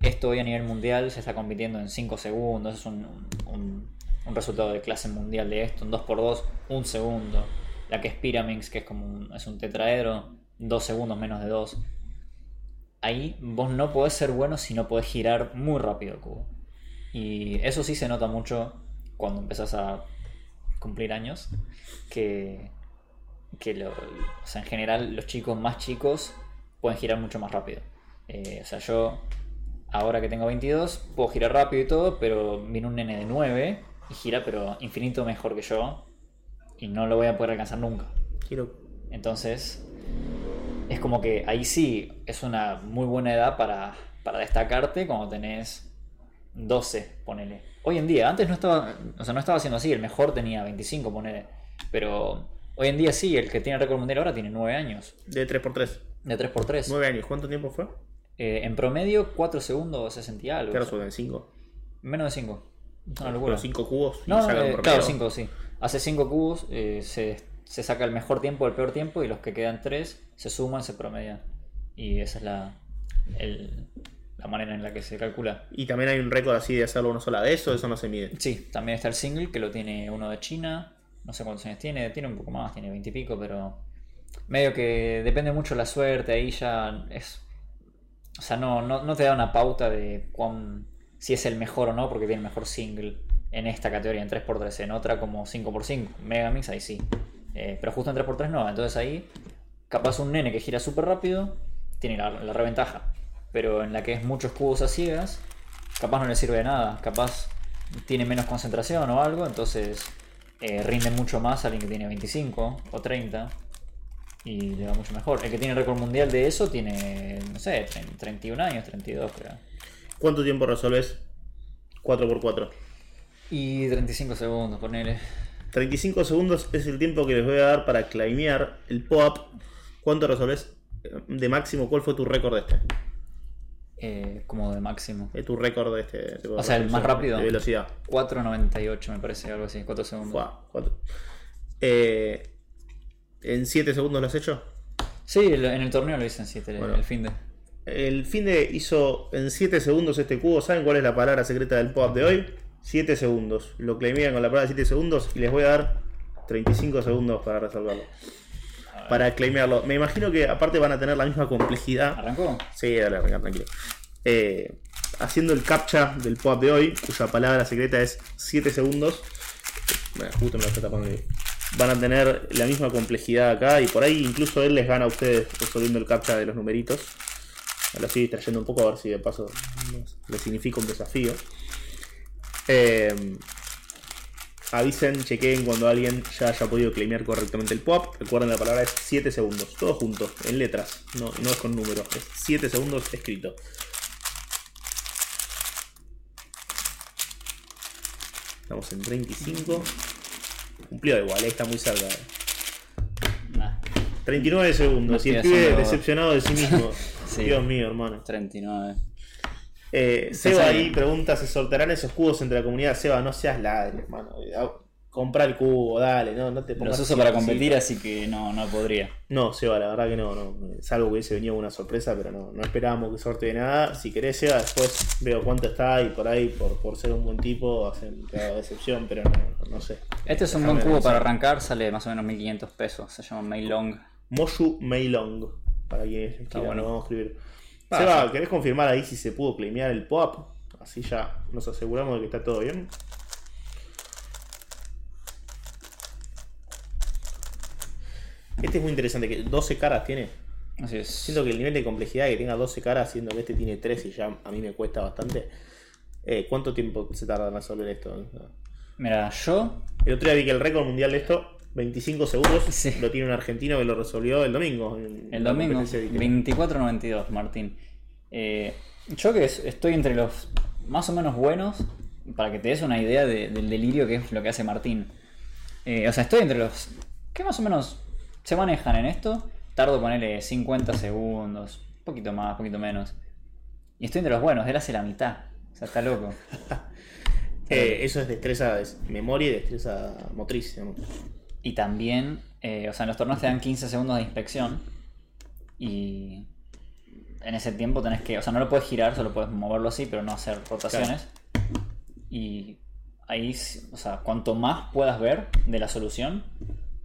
Speaker 2: esto hoy a nivel mundial se está compitiendo en 5 segundos, es un, un- resultado de clase mundial de esto, un 2x2, un segundo. La que es Pyraminx, que es como un, es un tetraedro, 2 segundos menos de 2. Ahí vos no podés ser bueno si no podés girar muy rápido el cubo. Y eso sí se nota mucho cuando empezás a cumplir años, que, que lo- o sea, en general los chicos más chicos pueden girar mucho más rápido. Eh, o sea, yo ahora que tengo 22 puedo girar rápido y todo, pero viene un nene de 9 y gira pero infinito mejor que yo y no lo voy a poder alcanzar nunca.
Speaker 1: Quiero.
Speaker 2: Entonces, es como que ahí sí es una muy buena edad para, para destacarte cuando tenés 12, ponele. Hoy en día, antes no estaba, o sea, no estaba haciendo así, el mejor tenía 25, ponele. Pero hoy en día sí, el que tiene récord mundial ahora tiene 9 años,
Speaker 1: De 3x3.
Speaker 2: de 3x3.
Speaker 1: 9 años. ¿Cuánto tiempo fue?
Speaker 2: Eh, en promedio, 4 segundos 60 y algo.
Speaker 1: Claro, son 5.
Speaker 2: menos de 5. Una locura.
Speaker 1: Pero 5 cubos. y
Speaker 2: No, eh, claro, 5, sí. Hace 5 cubos, eh, se, se saca el mejor tiempo, el peor tiempo, y los que quedan 3 se suman, se promedian. Y esa es la, el- la manera en la que se calcula.
Speaker 1: Y también hay un récord así de hacerlo una sola vez o eso no se mide.
Speaker 2: Sí, también está el single, que lo tiene uno de China. No sé cuántos años tiene, tiene un poco más, tiene 20 y pico, pero medio que depende mucho la suerte, ahí ya es... O sea, no, no, te da una pauta de cuán, si es el mejor o no, porque tiene el mejor single en esta categoría, en 3x3, en otra como 5x5, Megamix, ahí sí. Eh, pero justo en 3x3 no, entonces ahí capaz un nene que gira súper rápido tiene la, la reventaja. Pero en la que es muchos cubos a ciegas, capaz no le sirve de nada, capaz tiene menos concentración o algo, entonces eh, rinde mucho más a alguien que tiene 25 o 30 y le va mucho mejor. El que tiene récord mundial de eso tiene, no sé, 30 31 años, 32 creo.
Speaker 1: ¿Cuánto tiempo resolves 4x4?
Speaker 2: Y 35 segundos, ponele.
Speaker 1: 35 segundos es el tiempo que les voy a dar para claimear el pop. ¿Cuánto resolves de máximo? ¿Cuál fue tu récord de este?
Speaker 2: eh, como de máximo.
Speaker 1: De tu récord de este. de
Speaker 2: O sea, el más rápido.
Speaker 1: De velocidad.
Speaker 2: 4.98 me parece, algo así, 4 segundos.
Speaker 1: Fua, cuatro. Eh, ¿En 7 segundos lo has hecho?
Speaker 2: Sí, en el torneo lo hice en 7,
Speaker 1: Bueno.
Speaker 2: el fin de.
Speaker 1: El fin de hizo en 7 segundos este cubo. ¿Saben cuál es la palabra secreta del pop de hoy? 7 segundos. Lo claimean con la palabra 7 segundos y les voy a dar 35 segundos para resolverlo. Para claimearlo. Me imagino que aparte van a tener la misma complejidad.
Speaker 2: ¿Arrancó?
Speaker 1: Sí, dale, arranca, tranquilo. Eh, haciendo el captcha del pop de hoy, cuya palabra secreta es 7 segundos. Bueno, justo me lo está tapando ahí. Van a tener la misma complejidad acá y por ahí incluso él les gana a ustedes resolviendo el captcha de los numeritos. Lo estoy distrayendo un poco a ver si de paso les significa un desafío. Eh, avisen, chequeen cuando alguien ya haya podido claimear correctamente el pop. Recuerden la palabra es 7 segundos, todos juntos, en letras, no, no es con números, es 7 segundos escrito. Estamos en 35. Cumplió igual, eh, está muy cerca. 39 segundos. y el pibe decepcionado de sí mismo. Dios mío, hermano.
Speaker 2: 39.
Speaker 1: Eh, Seba ahí pregunta: ¿se sortearán esos cubos entre la comunidad? Seba, no seas ladre, hermano. Comprar el cubo, dale, no, no te
Speaker 2: pongas. Los uso para competir, así que no, no podría.
Speaker 1: No, Seba, la verdad que no, no. Es algo que hubiese venido una sorpresa, pero no, no esperábamos que sortee nada. Si querés, Seba, después veo cuánto está y por ahí, por, por ser un buen tipo, hacen cada decepción, pero no, no, sé.
Speaker 2: Este es un buen cubo para arrancar, sale más o menos 1500 pesos. Se llama Mailong.
Speaker 1: Moshu Mailong, para quienes quieran, bueno. vamos a escribir. Seba, ¿querés confirmar ahí si se pudo claimear el pop? Así ya nos aseguramos de que está todo bien. Este es muy interesante, que 12 caras tiene.
Speaker 2: Así es.
Speaker 1: Siento que el nivel de complejidad que tenga 12 caras, siendo que este tiene 3 y ya a mí me cuesta bastante. Eh, ¿Cuánto tiempo se tarda en resolver esto?
Speaker 2: Mira, yo.
Speaker 1: El otro día vi que el récord mundial de esto, 25 segundos, lo tiene un argentino que lo resolvió el domingo.
Speaker 2: el domingo, 24.92, Martín. Eh, yo que estoy entre los más o menos buenos, para que te des una idea del delirio que es lo que hace Martín. Eh, o sea, estoy entre los que más o menos se manejan en esto, tardo ponerle 50 segundos, un poquito más, un poquito menos. Y estoy entre los buenos, él hace la mitad. O sea, está loco.
Speaker 1: Eh, eso es destreza de memoria y destreza motriz.
Speaker 2: Y también, eh, o sea, en los torneos te dan 15 segundos de inspección. Y en ese tiempo tenés que, o sea, no lo puedes girar, solo puedes moverlo así, pero no hacer rotaciones. Y ahí, o sea, cuanto más puedas ver de la solución,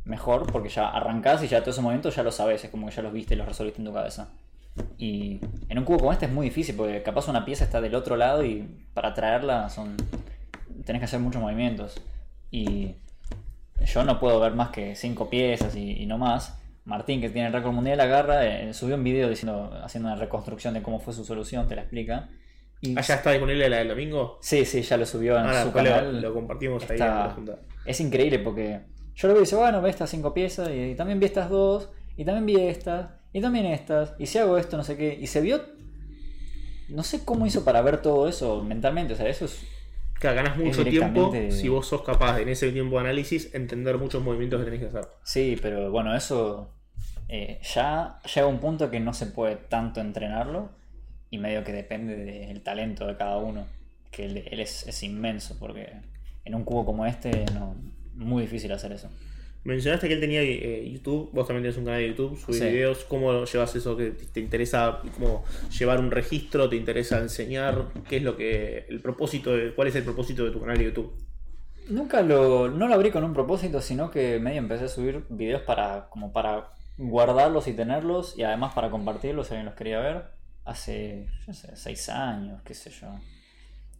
Speaker 2: mejor porque ya arrancás y ya todos esos momentos ya lo sabes, es como que ya los viste y los resolviste en tu cabeza. Y en un cubo como este es muy difícil porque capaz una pieza está del otro lado y para traerla son tenés que hacer muchos movimientos. Y yo no puedo ver más que cinco piezas y, no más. Martín, que tiene el récord mundial, agarra, eh, subió un video diciendo, haciendo una reconstrucción de cómo fue su solución, te la explica.
Speaker 1: Y... ¿Ah, ya está disponible la del domingo?
Speaker 2: Sí, sí, ya lo subió en ah, su canal.
Speaker 1: Lo, compartimos ahí en la junta.
Speaker 2: Es increíble porque yo lo veo y dice, bueno, ve estas cinco piezas y, también vi estas dos, y también vi estas, y también estas, y si hago esto, no sé qué. Y se vio. No sé cómo hizo para ver todo eso mentalmente, o sea, eso es.
Speaker 1: Que ganas mucho tiempo si vos sos capaz en ese tiempo de análisis entender muchos movimientos que tenés que hacer.
Speaker 2: Sí, pero bueno, eso eh, ya llega un punto que no se puede tanto entrenarlo y medio que depende del talento de cada uno, que él, es, es, inmenso, porque en un cubo como este no, muy difícil hacer eso.
Speaker 1: Mencionaste que él tenía eh, YouTube, vos también tienes un canal de YouTube, subís videos, ¿cómo llevas eso? que ¿Te interesa como llevar un registro? ¿Te interesa enseñar? ¿Qué es lo que, el propósito, de, cuál es el propósito de tu canal de YouTube?
Speaker 2: Nunca lo, no lo abrí con un propósito, sino que medio empecé a subir videos para, como para guardarlos y tenerlos y además para compartirlos si alguien los quería ver. Hace, no sé, seis años, qué sé yo.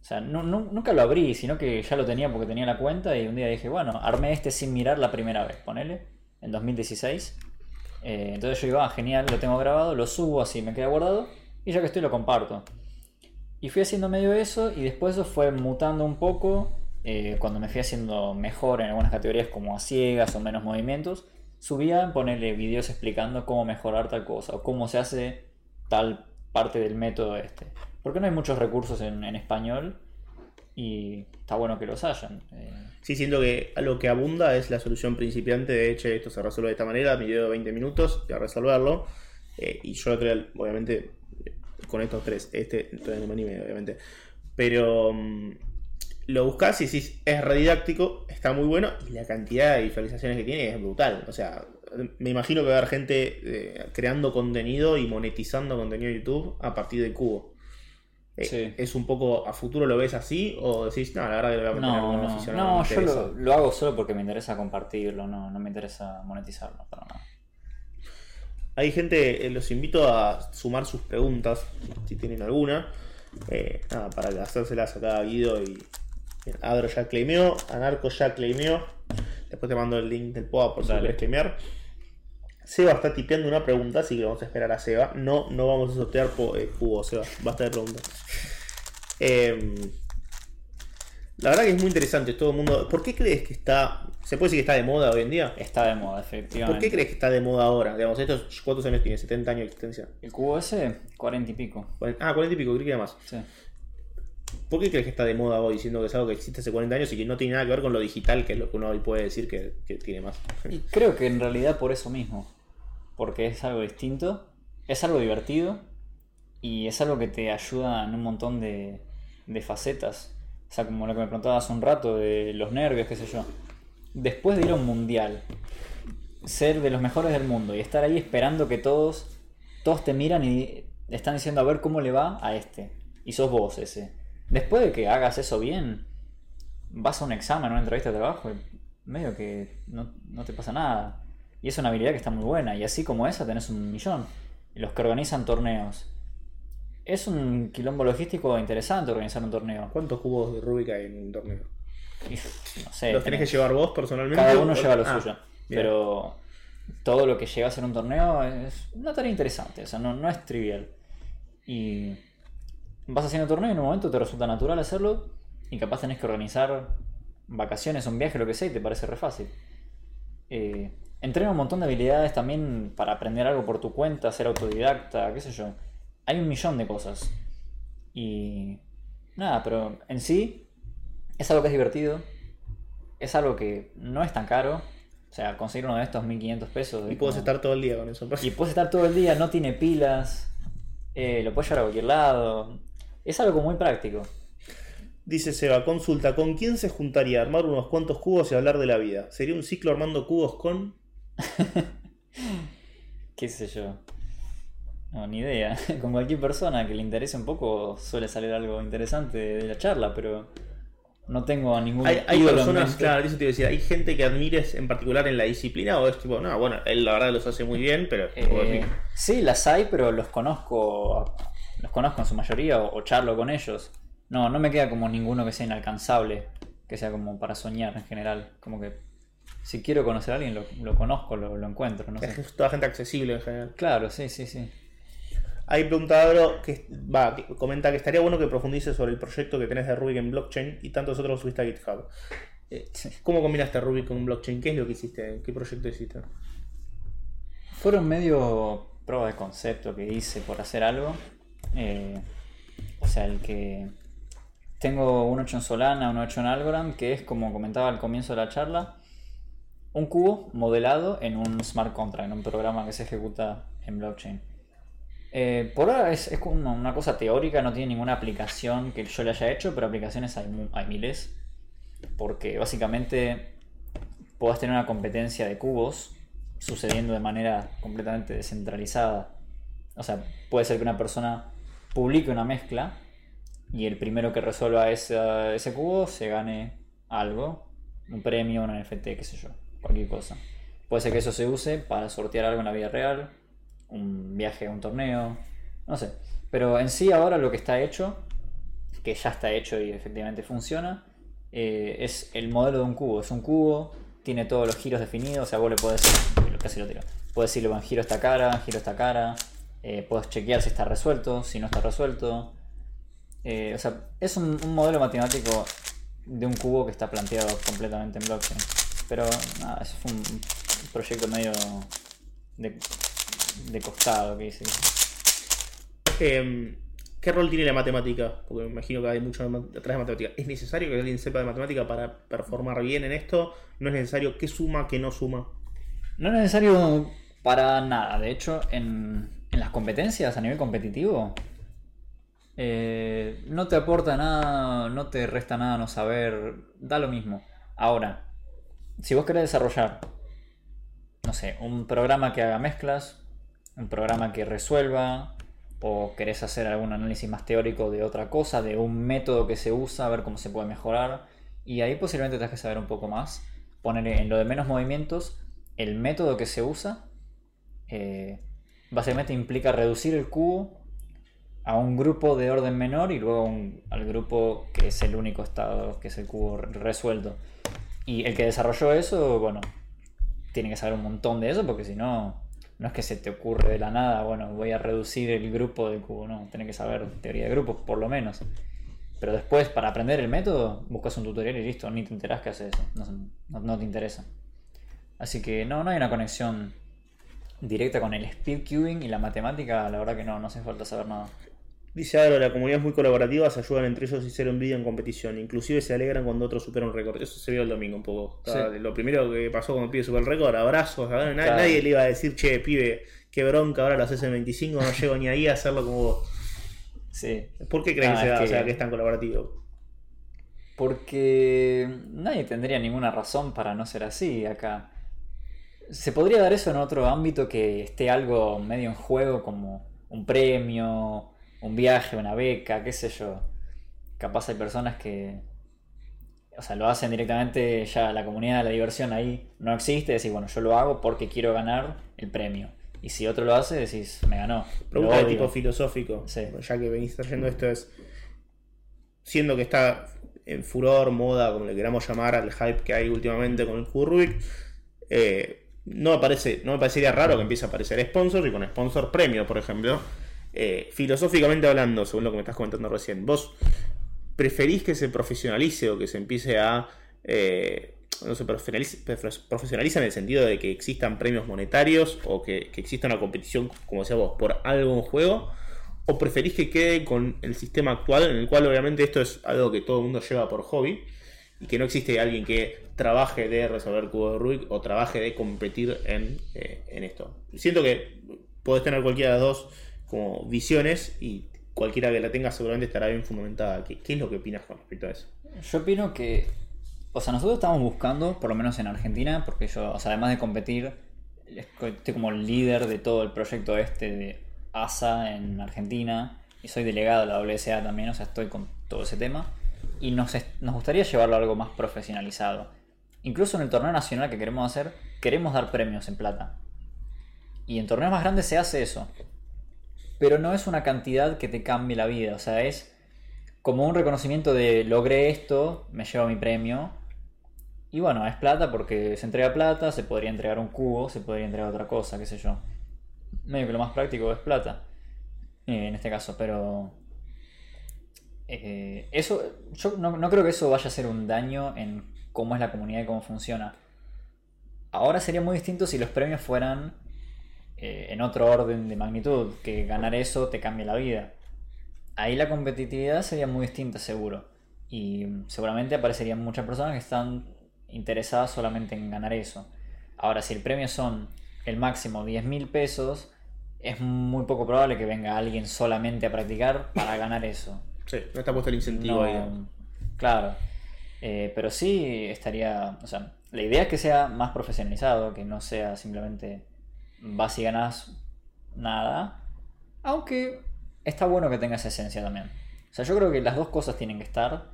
Speaker 2: Sea, nunca lo abrí, sino que ya lo tenía porque tenía la cuenta y un día dije, bueno, armé este sin mirar la primera vez, ponele, en 2016. Eh, entonces yo digo, ah, genial, lo tengo grabado, lo subo así, me queda guardado y ya que estoy lo comparto. Y fui haciendo medio eso y después eso fue mutando un poco. Eh, cuando me fui haciendo mejor en algunas categorías como a ciegas o menos movimientos, subía ponerle videos explicando cómo mejorar tal cosa o cómo se hace tal parte del método este. Porque no hay muchos recursos en, español y está bueno que los hayan. Eh.
Speaker 1: Sí, siento que lo que abunda es la solución principiante de, hecho, esto se resuelve de esta manera, me llevo 20 minutos a resolverlo. Eh, y yo traía, obviamente, con estos tres, este todavía no me anime, obviamente. Pero mm, lo buscas y decís, es redidáctico, está muy bueno, y la cantidad de visualizaciones que tiene es brutal. O sea, me imagino que va a haber gente eh, creando contenido y monetizando contenido de YouTube a partir de Cubo. Eh, ¿Es un poco a futuro lo ves así? ¿O decís, no, la verdad que lo voy a meter
Speaker 2: no, no, no, yo lo, hago solo porque me interesa compartirlo, no, no me interesa monetizarlo para nada.
Speaker 1: Hay gente, eh, los invito a sumar sus preguntas, si tienen alguna, eh, nada, para hacérselas a cada video y Adro ya claimeó, Anarco ya claimeó. Después te mando el link del POA por si quieres streamear. Seba está tipeando una pregunta, así que vamos a esperar a Seba. No, no vamos a sortear po- eh, cubo, Seba. Basta de preguntas. Em, la verdad que es muy interesante. Todo el mundo. ¿Por qué crees que está. ¿Se puede decir que está de moda hoy en día?
Speaker 2: Está de moda,
Speaker 1: ¿Por
Speaker 2: efectivamente.
Speaker 1: qué crees que está de moda ahora? Digamos, estos ¿cuántos años tiene? ¿70 años de existencia?
Speaker 2: El cubo ese, 40 y pico.
Speaker 1: Ah, 40 y pico, creí que era más.
Speaker 2: Sí.
Speaker 1: ¿Por qué crees que está de moda hoy, diciendo que es algo que existe hace 40 años y que no tiene nada que ver con lo digital, que es lo que uno hoy puede decir que, que tiene más?
Speaker 2: Y creo que en realidad por eso mismo. Porque es algo distinto, es algo divertido y es algo que te ayuda en un montón de, de facetas. O sea, como lo que me preguntabas hace un rato de los nervios, qué sé yo. Después de ir a un mundial, ser de los mejores del mundo y estar ahí esperando que todos, todos te miran y están diciendo a ver cómo le va a este. Y sos vos ese. Después de que hagas eso bien, vas a un examen, una entrevista de trabajo, y medio que no, no te pasa nada. Y es una habilidad que está muy buena. Y así como esa tenés un millón. Los que organizan torneos. Es un quilombo logístico interesante organizar un torneo.
Speaker 1: ¿Cuántos cubos de Rubik hay en un torneo?
Speaker 2: No sé,
Speaker 1: ¿Los tenés que llevar vos personalmente?
Speaker 2: cada uno
Speaker 1: o-
Speaker 2: lleva lo
Speaker 1: Ah,
Speaker 2: suyo.
Speaker 1: bien.
Speaker 2: Pero todo lo que llega a ser un torneo es una tarea interesante. O sea, no, no es trivial. Y vas haciendo torneo y en un momento te resulta natural hacerlo. Y capaz tenés que organizar vacaciones, un viaje, lo que sea, y te parece re fácil. Eh, entrena un montón de habilidades también para aprender algo por tu cuenta, ser autodidacta, qué sé yo. Hay un millón de cosas. Y nada, pero en sí es algo que es divertido. Es algo que no es tan caro. O sea, conseguir uno de estos 1500 pesos.
Speaker 1: Y
Speaker 2: es
Speaker 1: puedes
Speaker 2: como-
Speaker 1: estar todo el día con eso.
Speaker 2: y puedes estar todo el día, no tiene pilas. eh, lo puedes llevar a cualquier lado. Es algo muy práctico.
Speaker 1: Dice Seba, consulta, ¿con quién se juntaría a armar unos cuantos cubos y hablar de la vida? ¿Sería un ciclo armando cubos con...?
Speaker 2: qué sé yo. No, ni idea. Con cualquier persona que le interese un poco suele salir algo interesante de la charla, pero no tengo a ningún
Speaker 1: Hay, hay personas, claro, eso te iba a decir, ¿hay gente que admires en particular en la disciplina o es tipo, no, bueno, él la verdad los hace muy bien, pero...
Speaker 2: Eh, sí, las hay, pero los conozco. Los conozco en su mayoría o, o charlo con ellos. No, no me queda como ninguno que sea inalcanzable, que sea como para soñar en general. Como que si quiero conocer a alguien, lo, lo conozco, lo, lo encuentro, no sé.
Speaker 1: es toda gente accesible en general.
Speaker 2: Claro, sí, sí, sí.
Speaker 1: Hay preguntador que va, que comenta que estaría bueno que profundices sobre el proyecto que tenés de Rubik en blockchain y tantos otros subiste a GitHub. Eh,
Speaker 2: Sí.
Speaker 1: ¿Cómo combinaste Rubik con blockchain? ¿Qué es lo que hiciste? ¿Qué proyecto hiciste?
Speaker 2: Fueron medio pruebas de concepto que hice por hacer algo. Eh, o sea, el que tengo uno hecho en Solana, uno hecho en Algorand, que es como comentaba al comienzo de la charla, un cubo modelado en un smart contract, en un programa que se ejecuta en blockchain. Eh, por ahora es, es como una cosa teórica, no tiene ninguna aplicación que yo le haya hecho, pero aplicaciones hay, hay miles. Porque básicamente puedas tener una competencia de cubos sucediendo de manera completamente descentralizada. O sea, puede ser que una persona publique una mezcla y el primero que resuelva esa- ese cubo se gane algo, un premio, un NFT, qué sé yo, cualquier cosa. Puede ser que eso se use para sortear algo en la vida real, un viaje a un torneo, no sé. Pero en sí ahora lo que está hecho, que ya está hecho y efectivamente funciona, eh, es el modelo de un cubo. Es un cubo, tiene todos los giros definidos, o sea, vos le podés, casi lo tiro, puedes decirle, bueno, giro esta cara, giro esta cara, eh, puedes chequear si está resuelto, si no está resuelto. Eh, o sea, es un modelo matemático de un cubo que está planteado completamente en blockchain. Pero nada, eso fue un proyecto medio de, de costado que hice.
Speaker 1: Eh, ¿Qué rol tiene la matemática? Porque me imagino que hay mucho detrás de matemática. ¿Es necesario que alguien sepa de matemática para performar bien en esto? ¿No es necesario qué suma, qué no suma?
Speaker 2: No es necesario para nada. De hecho, en, en las competencias a nivel competitivo, eh, no te aporta nada, no te resta nada no saber, da lo mismo. Ahora, si vos querés desarrollar, no sé, un programa que haga mezclas, un programa que resuelva, o querés hacer algún análisis más teórico de otra cosa, de un método que se usa, a ver cómo se puede mejorar, y ahí posiblemente tengas que saber un poco más. Poner en lo de menos movimientos, el método que se usa, eh, básicamente implica reducir el cubo a un grupo de orden menor y luego al grupo que es el único estado, que es el cubo re- resuelto. Y el que desarrolló eso, bueno, tiene que saber un montón de eso porque si no, no es que se te ocurre de la nada, bueno, voy a reducir el grupo de cubo, no, tiene que saber teoría de grupos, por lo menos. Pero después, para aprender el método, buscas un tutorial y listo, ni te enterás que hace eso, no, no te interesa. Así que no, no hay una conexión directa con el speed queuing y la matemática, la verdad que no, no hace falta saber nada.
Speaker 1: Dice Adro, la comunidad es muy colaborativa, se ayudan entre ellos y cero envidia en competición. Inclusive se alegran cuando otros superan un récord. Eso se vio el domingo un poco. Lo primero que pasó cuando el pibe superó el récord, abrazos. Nadie, le iba a decir, che, pibe, qué bronca, ahora lo haces en 25, no llego ni ahí a hacerlo como vos.
Speaker 2: Sí.
Speaker 1: ¿Por qué creen que, sea, que es tan colaborativo?
Speaker 2: Porque nadie tendría ninguna razón para no ser así acá. Se podría dar eso en otro ámbito que esté algo medio en juego como un premio, un viaje, una beca, qué sé yo. Capaz hay personas que, o sea, lo hacen directamente ya la comunidad la diversión ahí no existe, decís, bueno, yo lo hago porque quiero ganar el premio. Y si otro lo hace, decís, me ganó.
Speaker 1: Pregunta de tipo filosófico, ya que venís trayendo esto es, siendo que está en furor, moda, como le queramos llamar al hype que hay últimamente con el Rubik, eh, no, me parece, no me parecería raro que empiece a aparecer sponsor y con sponsor premio, por ejemplo. Eh, filosóficamente hablando, según lo que me estás comentando recién, ¿vos preferís que se profesionalice o que se empiece a... Eh, no se profesionalice, profesionaliza en el sentido de que existan premios monetarios o que, exista una competición, como decía vos, por algo en juego? ¿O preferís que quede con el sistema actual, en el cual obviamente esto es algo que todo el mundo lleva por hobby? y que no existe alguien que trabaje de resolver cubos de Rubik o trabaje de competir en, eh, en esto. Siento que puedes tener cualquiera de las dos como visiones y cualquiera que la tenga seguramente estará bien fundamentada. ¿Qué, es lo que opinas con respecto a eso?
Speaker 2: Yo opino que, o sea, nosotros estamos buscando, por lo menos en Argentina, porque yo, o sea, además de competir, estoy como líder de todo el proyecto este de ASA en Argentina y soy delegado de la WSA también, o sea, estoy con todo ese tema y nos, nos gustaría llevarlo a algo más profesionalizado. Incluso en el torneo nacional que queremos hacer, queremos dar premios en plata. Y en torneos más grandes se hace eso. Pero no es una cantidad que te cambie la vida. O sea, es como un reconocimiento de logré esto, me llevo mi premio. Y bueno, es plata porque se entrega plata, se podría entregar un cubo, se podría entregar otra cosa, qué sé yo. Medio que lo más práctico es plata. Eh, en este caso, pero eh, eso, yo no, creo que eso vaya a ser un daño en cómo es la comunidad y cómo funciona. Ahora sería muy distinto si los premios fueran eh, en otro orden de magnitud, que ganar eso te cambia la vida. Ahí la competitividad sería muy distinta, seguro. Y seguramente aparecerían muchas personas que están interesadas solamente en ganar eso. Ahora, si el premio son el máximo 10 mil pesos, es muy poco probable que venga alguien solamente a practicar para ganar eso.
Speaker 1: Sí, no está puesto el incentivo ahí.
Speaker 2: Claro. Eh, pero sí estaría. O sea, la idea es que sea más profesionalizado, que no sea simplemente vas y ganas nada. Aunque está bueno que tenga esa esencia también. O sea, yo creo que las dos cosas tienen que estar.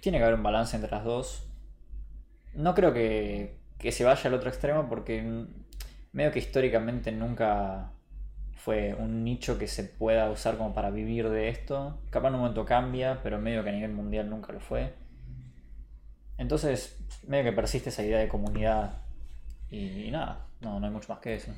Speaker 2: Tiene que haber un balance entre las dos. No creo que, que se vaya al otro extremo porque medio que históricamente nunca fue un nicho que se pueda usar como para vivir de esto. Capaz en un momento cambia, pero medio que a nivel mundial nunca lo fue. Entonces, medio que persiste esa idea de comunidad. Y, nada, no, no hay mucho más que eso.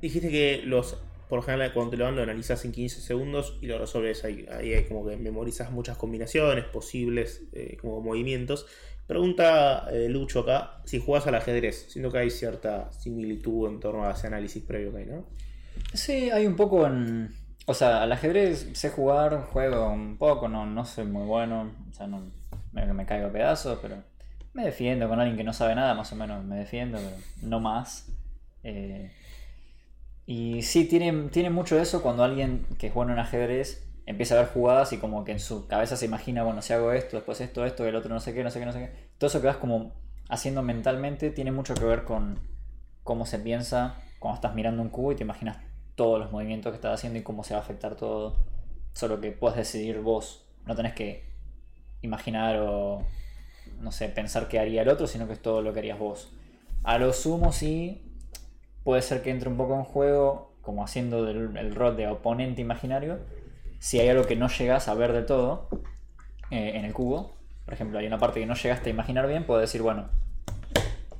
Speaker 1: Dijiste que los, por lo general, cuando te lo dan, lo analizas en 15 segundos y lo resolves ahí. Ahí hay como que memorizas muchas combinaciones, posibles eh, como movimientos. Pregunta eh, Lucho acá, si juegas al ajedrez, siendo que hay cierta similitud en torno a ese análisis previo que hay, ¿no?
Speaker 2: Sí, hay un poco en. O sea, al ajedrez sé jugar, juego un poco, no, no soy muy bueno, o sea, no, me, me caigo a pedazos, pero me defiendo con alguien que no sabe nada, más o menos me defiendo, pero no más. Eh, y sí, tiene, tiene mucho eso cuando alguien que es bueno en ajedrez empieza a ver jugadas y como que en su cabeza se imagina, bueno, si hago esto, después esto, esto, el otro no sé qué, no sé qué, no sé qué. Todo eso que vas como haciendo mentalmente tiene mucho que ver con cómo se piensa cuando estás mirando un cubo y te imaginas todos los movimientos que estás haciendo y cómo se va a afectar todo. Solo que puedes decidir vos. No tenés que imaginar o, no sé, pensar qué haría el otro, sino que es todo lo que harías vos. A lo sumo sí, puede ser que entre un poco en juego, como haciendo el rol de oponente imaginario, si hay algo que no llegas a ver de todo eh, en el cubo, por ejemplo, hay una parte que no llegaste a imaginar bien, puedes decir, bueno,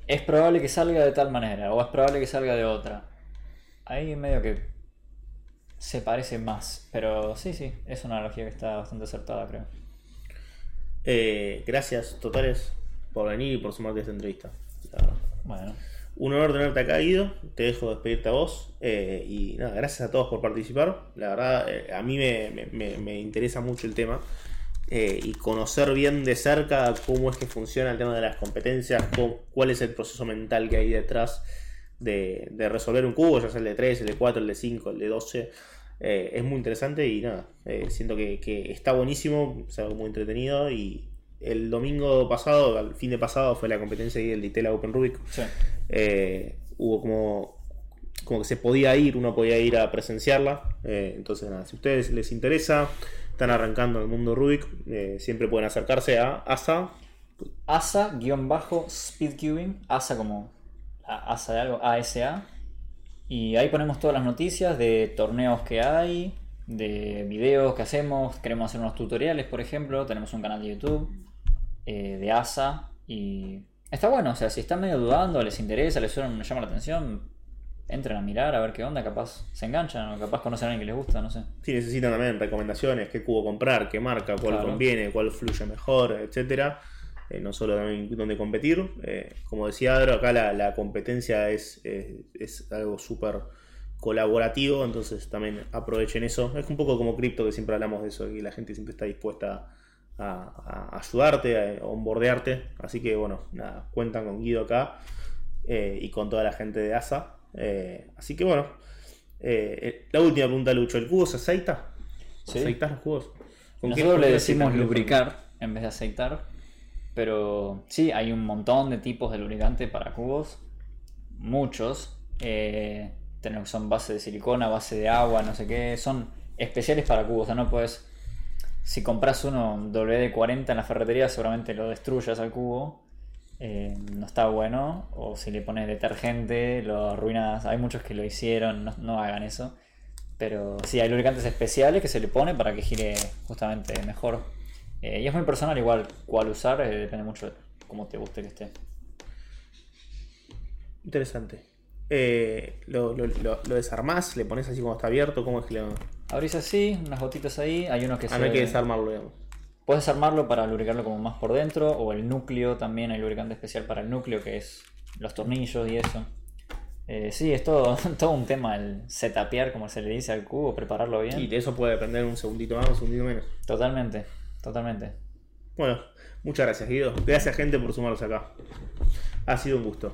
Speaker 2: es probable que salga de tal manera o es probable que salga de otra. Ahí medio que se parece más, pero sí, sí, es una analogía que está bastante acertada, creo.
Speaker 1: Eh, gracias totales por venir y por sumarte a esta entrevista.
Speaker 2: Bueno.
Speaker 1: Un honor tenerte acá, Guido. Te dejo despedirte a vos. Eh, y nada, gracias a todos por participar. La verdad, eh, a mí me, interesa mucho el tema. Eh, y conocer bien de cerca cómo es que funciona el tema de las competencias, cuál es el proceso mental que hay detrás de, resolver un cubo, ya sea el de 3, el de 4, el de 5, el de 12. Es muy interesante y nada, siento que, que, está buenísimo, es algo muy entretenido y, el domingo pasado, al fin de pasado, fue la competencia del Ditela Open Rubik. Eh, hubo como, como que se podía ir, uno podía ir a presenciarla. Eh, entonces, nada, si a ustedes les interesa, están arrancando el mundo Rubik, eh, siempre pueden acercarse a ASA.
Speaker 2: ASA-speedcubing, ASA como ASA de algo, ASA. Y ahí ponemos todas las noticias de torneos que hay, de videos que hacemos. Queremos hacer unos tutoriales, por ejemplo. Tenemos un canal de YouTube. Eh, de ASA y está bueno, o sea, si están medio dudando, les interesa, les suena, llama la atención, entren a mirar a ver qué onda, capaz se enganchan o capaz conocen a alguien que les gusta, no sé.
Speaker 1: Si necesitan también recomendaciones, qué cubo comprar, qué marca, cuál conviene, cuál fluye mejor, etcétera. Eh, no solo también dónde competir. Eh, como decía Adro, acá la, competencia es, es algo súper colaborativo, entonces también aprovechen eso. Es un poco como cripto que siempre hablamos de eso, y la gente siempre está dispuesta a a, ayudarte, a onboardearte. Así que bueno, nada, cuentan con Guido acá eh, y con toda la gente de ASA. Así que bueno, la última pregunta, Lucho: ¿el cubo se aceita?
Speaker 2: ¿Sí?
Speaker 1: ¿Aceitas los cubos?
Speaker 2: Nosotros le decimos lubricar en vez de aceitar. Pero sí, hay un montón de tipos de lubricante para cubos. Muchos. tenemos son base de silicona, base de agua, no sé qué. Son especiales para cubos. O sea, no puedes si compras uno WD-40 en la ferretería, seguramente lo destruyas al cubo. Eh, no está bueno. O si le pones detergente, lo arruinas. Hay muchos que lo hicieron, no, hagan eso. Pero sí, hay lubricantes especiales que se le pone para que gire justamente mejor. Eh, y es muy personal, igual cuál usar, eh, depende mucho de cómo te guste que esté.
Speaker 1: Interesante. lo, lo, lo, desarmás, le pones así como está abierto, ¿cómo es que lo.?
Speaker 2: Abrís así, unas gotitas ahí, hay uno que
Speaker 1: ah, no hay que desarmarlo, digamos.
Speaker 2: Puedes desarmarlo para lubricarlo como más por dentro, o el núcleo también, hay lubricante especial para el núcleo, que es los tornillos y eso. Eh, sí, es todo, todo un tema el setapear, como se le dice al cubo, prepararlo bien.
Speaker 1: Y de eso puede depender un segundito más, un segundito menos.
Speaker 2: Totalmente, totalmente.
Speaker 1: Bueno, muchas gracias Guido. Gracias gente por sumarse acá. Ha sido un gusto.